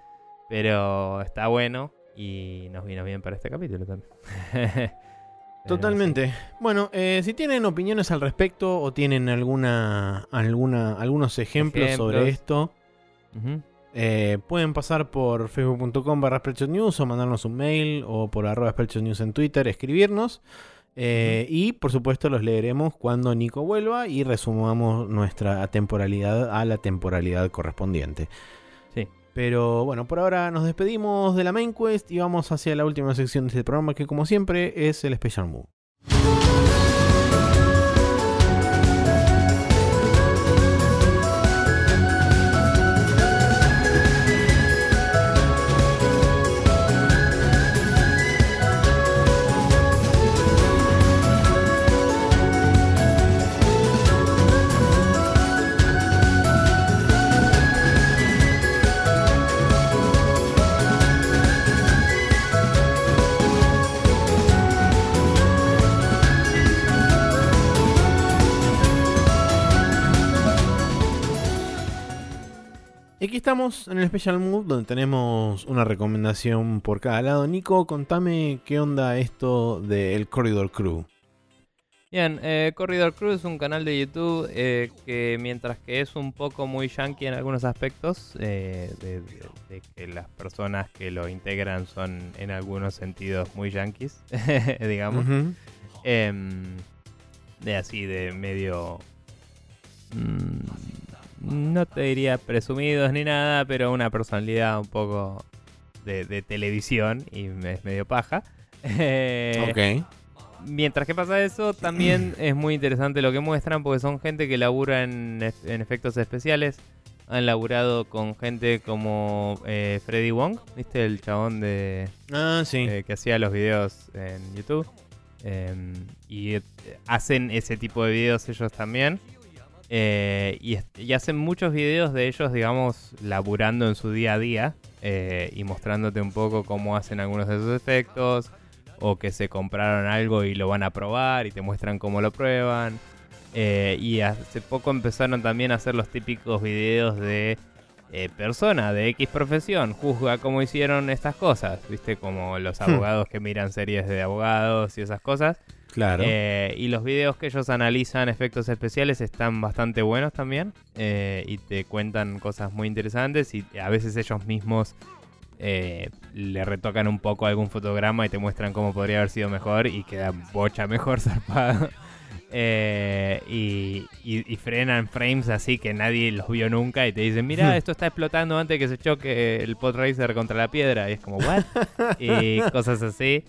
Pero está bueno y nos vino bien para este capítulo también. Totalmente. Bueno, eh, si tienen opiniones al respecto o tienen alguna, alguna algunos ejemplos, sobre esto. Ujú. Eh, pueden pasar por facebook.com barra News o mandarnos un mail o por arroba News en Twitter, escribirnos. Eh, y por supuesto los leeremos cuando Nico vuelva y resumamos nuestra temporalidad a la temporalidad correspondiente. Sí. Pero bueno, por ahora nos despedimos de la main quest y vamos hacia la última sección de este programa que como siempre es el Special Move. Aquí estamos en el Special Mood donde tenemos una recomendación por cada lado. Nico, contame qué onda esto del Corridor Crew. Bien, eh, Corridor Crew es un canal de YouTube eh, que mientras que es un poco muy yankee en algunos aspectos, eh, de, que las personas que lo integran son en algunos sentidos muy yankees, digamos. Em, de así, de medio... Mm, no te diría presumidos ni nada, pero una personalidad un poco de, televisión y es medio paja. ok. Mientras que pasa eso, también es muy interesante lo que muestran porque son gente que labura en, efectos especiales. Han laburado con gente como eh, Freddy Wong, ¿viste? El chabón de... Ah, sí. Eh, que hacía los videos en YouTube. Em, y eh, hacen ese tipo de videos ellos también. Eh, y, hacen muchos videos de ellos, digamos, laburando en su día a día eh, y mostrándote un poco cómo hacen algunos de esos efectos o que se compraron algo y lo van a probar y te muestran cómo lo prueban. Eh, y hace poco empezaron también a hacer los típicos videos de persona de X profesión, juzga cómo hicieron estas cosas, viste, como los hmm. abogados que miran series de abogados y esas cosas. Claro. Eh, y los videos que ellos analizan efectos especiales están bastante buenos también. Eh, y te cuentan cosas muy interesantes. Y a veces ellos mismos eh, le retocan un poco algún fotograma y te muestran cómo podría haber sido mejor. Y queda bocha mejor zarpado. y, frenan frames así que nadie los vio nunca y te dicen, mira, esto está explotando antes que se choque el Podracer contra la piedra. Y es como, ¿what? y cosas así.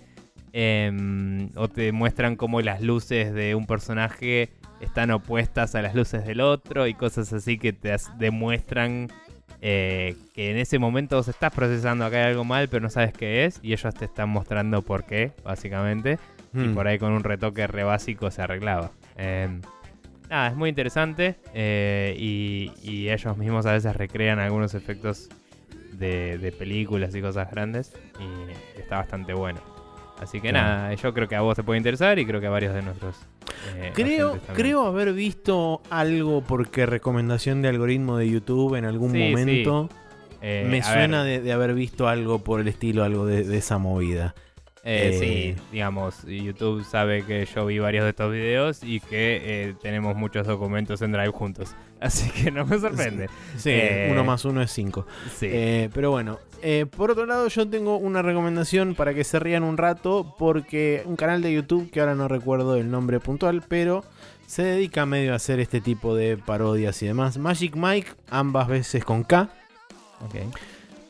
Em, o te muestran cómo las luces de un personaje están opuestas a las luces del otro y cosas así que te demuestran eh, que en ese momento vos estás procesando acá hay algo mal pero no sabes qué es y ellos te están mostrando por qué, básicamente. Y hmm. por ahí con un retoque re básico se arreglaba. Em, nada, es muy interesante eh, y, ellos mismos a veces recrean algunos efectos de, de películas y cosas grandes y está bastante bueno. Así que nada, yo creo que a vos te puede interesar y creo que a varios de nuestros. Eh, creo, creo haber visto algo porque recomendación de algoritmo de YouTube en algún momento. Eh, me suena de, haber visto algo por el estilo, algo de, esa movida. Eh, sí, digamos, YouTube sabe que yo vi varios de estos videos y que tenemos muchos documentos en Drive juntos. Así que no me sorprende. Sí, uno más uno es cinco. Sí. pero bueno, eh, por otro lado, yo tengo una recomendación para que se rían un rato, porque un canal de YouTube, que ahora no recuerdo el nombre puntual, pero se dedica medio a hacer este tipo de parodias y demás. Magic Mike, ambas veces con K.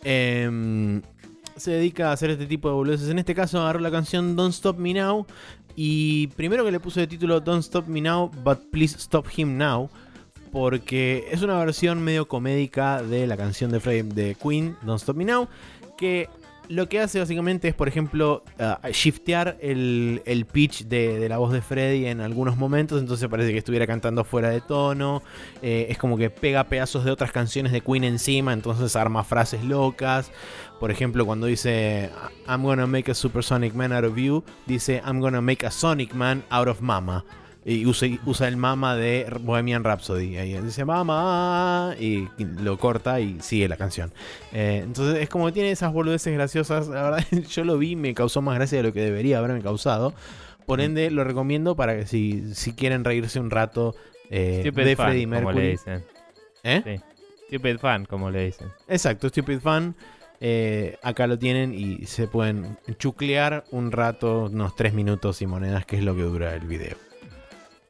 Em, se dedica a hacer este tipo de boludeces. En este caso agarró la canción Don't Stop Me Now. Y primero que le puso de título Don't Stop Me Now, but Please Stop Him Now porque es una versión medio comédica de la canción de, de Queen, Don't Stop Me Now, que lo que hace básicamente es, por ejemplo, uh, shiftear el, pitch de, la voz de Freddy en algunos momentos, entonces parece que estuviera cantando fuera de tono, eh, es como que pega pedazos de otras canciones de Queen encima, entonces arma frases locas. Por ejemplo, cuando dice I'm gonna make a supersonic man out of you, dice I'm gonna make a sonic man out of mama. Y usa, el mama de Bohemian Rhapsody. Ahí dice mama y lo corta y sigue la canción. Eh, entonces es como que tiene esas boludeces graciosas. La verdad, yo lo vi, me causó más gracia de lo que debería haberme causado. Por ende, lo recomiendo para que si, si quieren reírse un rato eh, de Freddie Mercury. ¿Eh? Stupid Fan, como le dicen. Exacto, Stupid Fan. Eh, acá lo tienen y se pueden chuclear un rato, unos 3 minutos y monedas, que es lo que dura el video.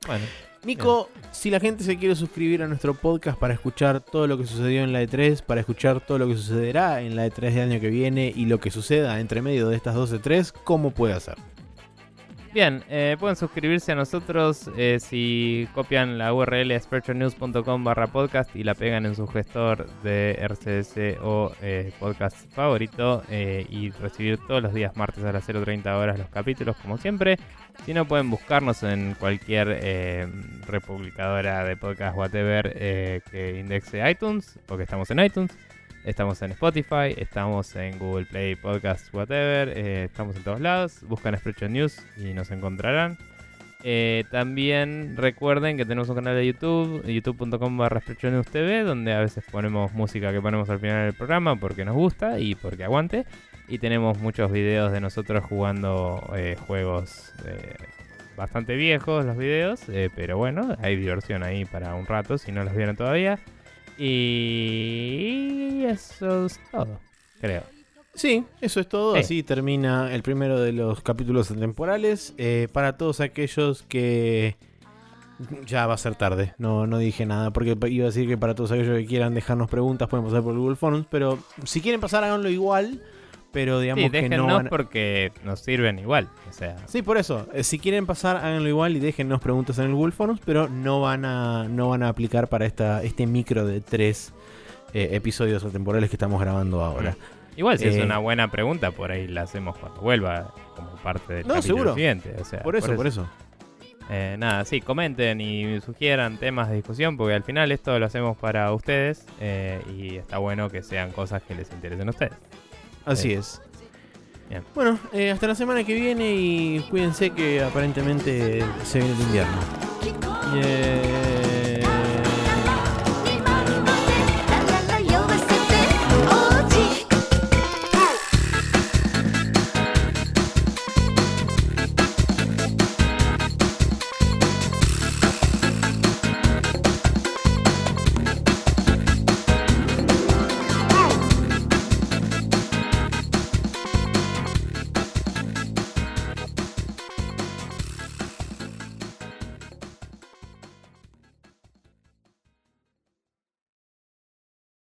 Bueno, Nico, si la gente se quiere suscribir a nuestro podcast para escuchar todo lo que sucedió en la E3, para escuchar todo lo que sucederá en la E3 del año que viene y lo que suceda entre medio de estas 12 3, ¿cómo puede hacer? Bien, eh, pueden suscribirse a nosotros eh, si copian la URL sprechonews.com barra podcast y la pegan en su gestor de RCS o eh, podcast favorito y recibir todos los días martes a las 0.30 horas los capítulos como siempre. Si no, pueden buscarnos en cualquier republicadora de podcast whatever que indexe iTunes, porque estamos en iTunes. Estamos en Spotify, estamos en Google Play Podcast, whatever. eh, estamos en todos lados. Buscan Spreadshot News y nos encontrarán. Eh, también recuerden que tenemos un canal de YouTube, youtube.com barra donde a veces ponemos música que ponemos al final del programa porque nos gusta y porque aguante. Y tenemos muchos videos de nosotros jugando eh, juegos bastante viejos, los videos. pero bueno, hay diversión ahí para un rato si no los vieron todavía. Y eso es todo, creo. Sí, eso es todo. Sí. Así termina el primero de los capítulos temporales. Eh, para todos aquellos que. Ya va a ser tarde, no, no dije nada, porque iba a decir que para todos aquellos que quieran dejarnos preguntas pueden pasar por Google Forms, pero si quieren pasar háganlo igual, pero digamos Sí, que no van a- porque nos sirven igual. O sea, Sí, por eso. Eh, si quieren pasar, háganlo igual y déjennos preguntas en el Google Forms, pero no van a, no van a aplicar para esta, este micro de tres eh, episodios temporales que estamos grabando ahora. igual si es Eh, una buena pregunta, por ahí la hacemos cuando vuelva como parte del No, seguro. siguiente. O sea, Por eso, por eso. Eh, nada, sí, comenten y sugieran temas de discusión, porque al final esto lo hacemos para ustedes y está bueno que sean cosas que les interesen a ustedes. Así Eh, es. bien. Bueno, eh, hasta la semana que viene y cuídense que aparentemente se viene el invierno. Yeah.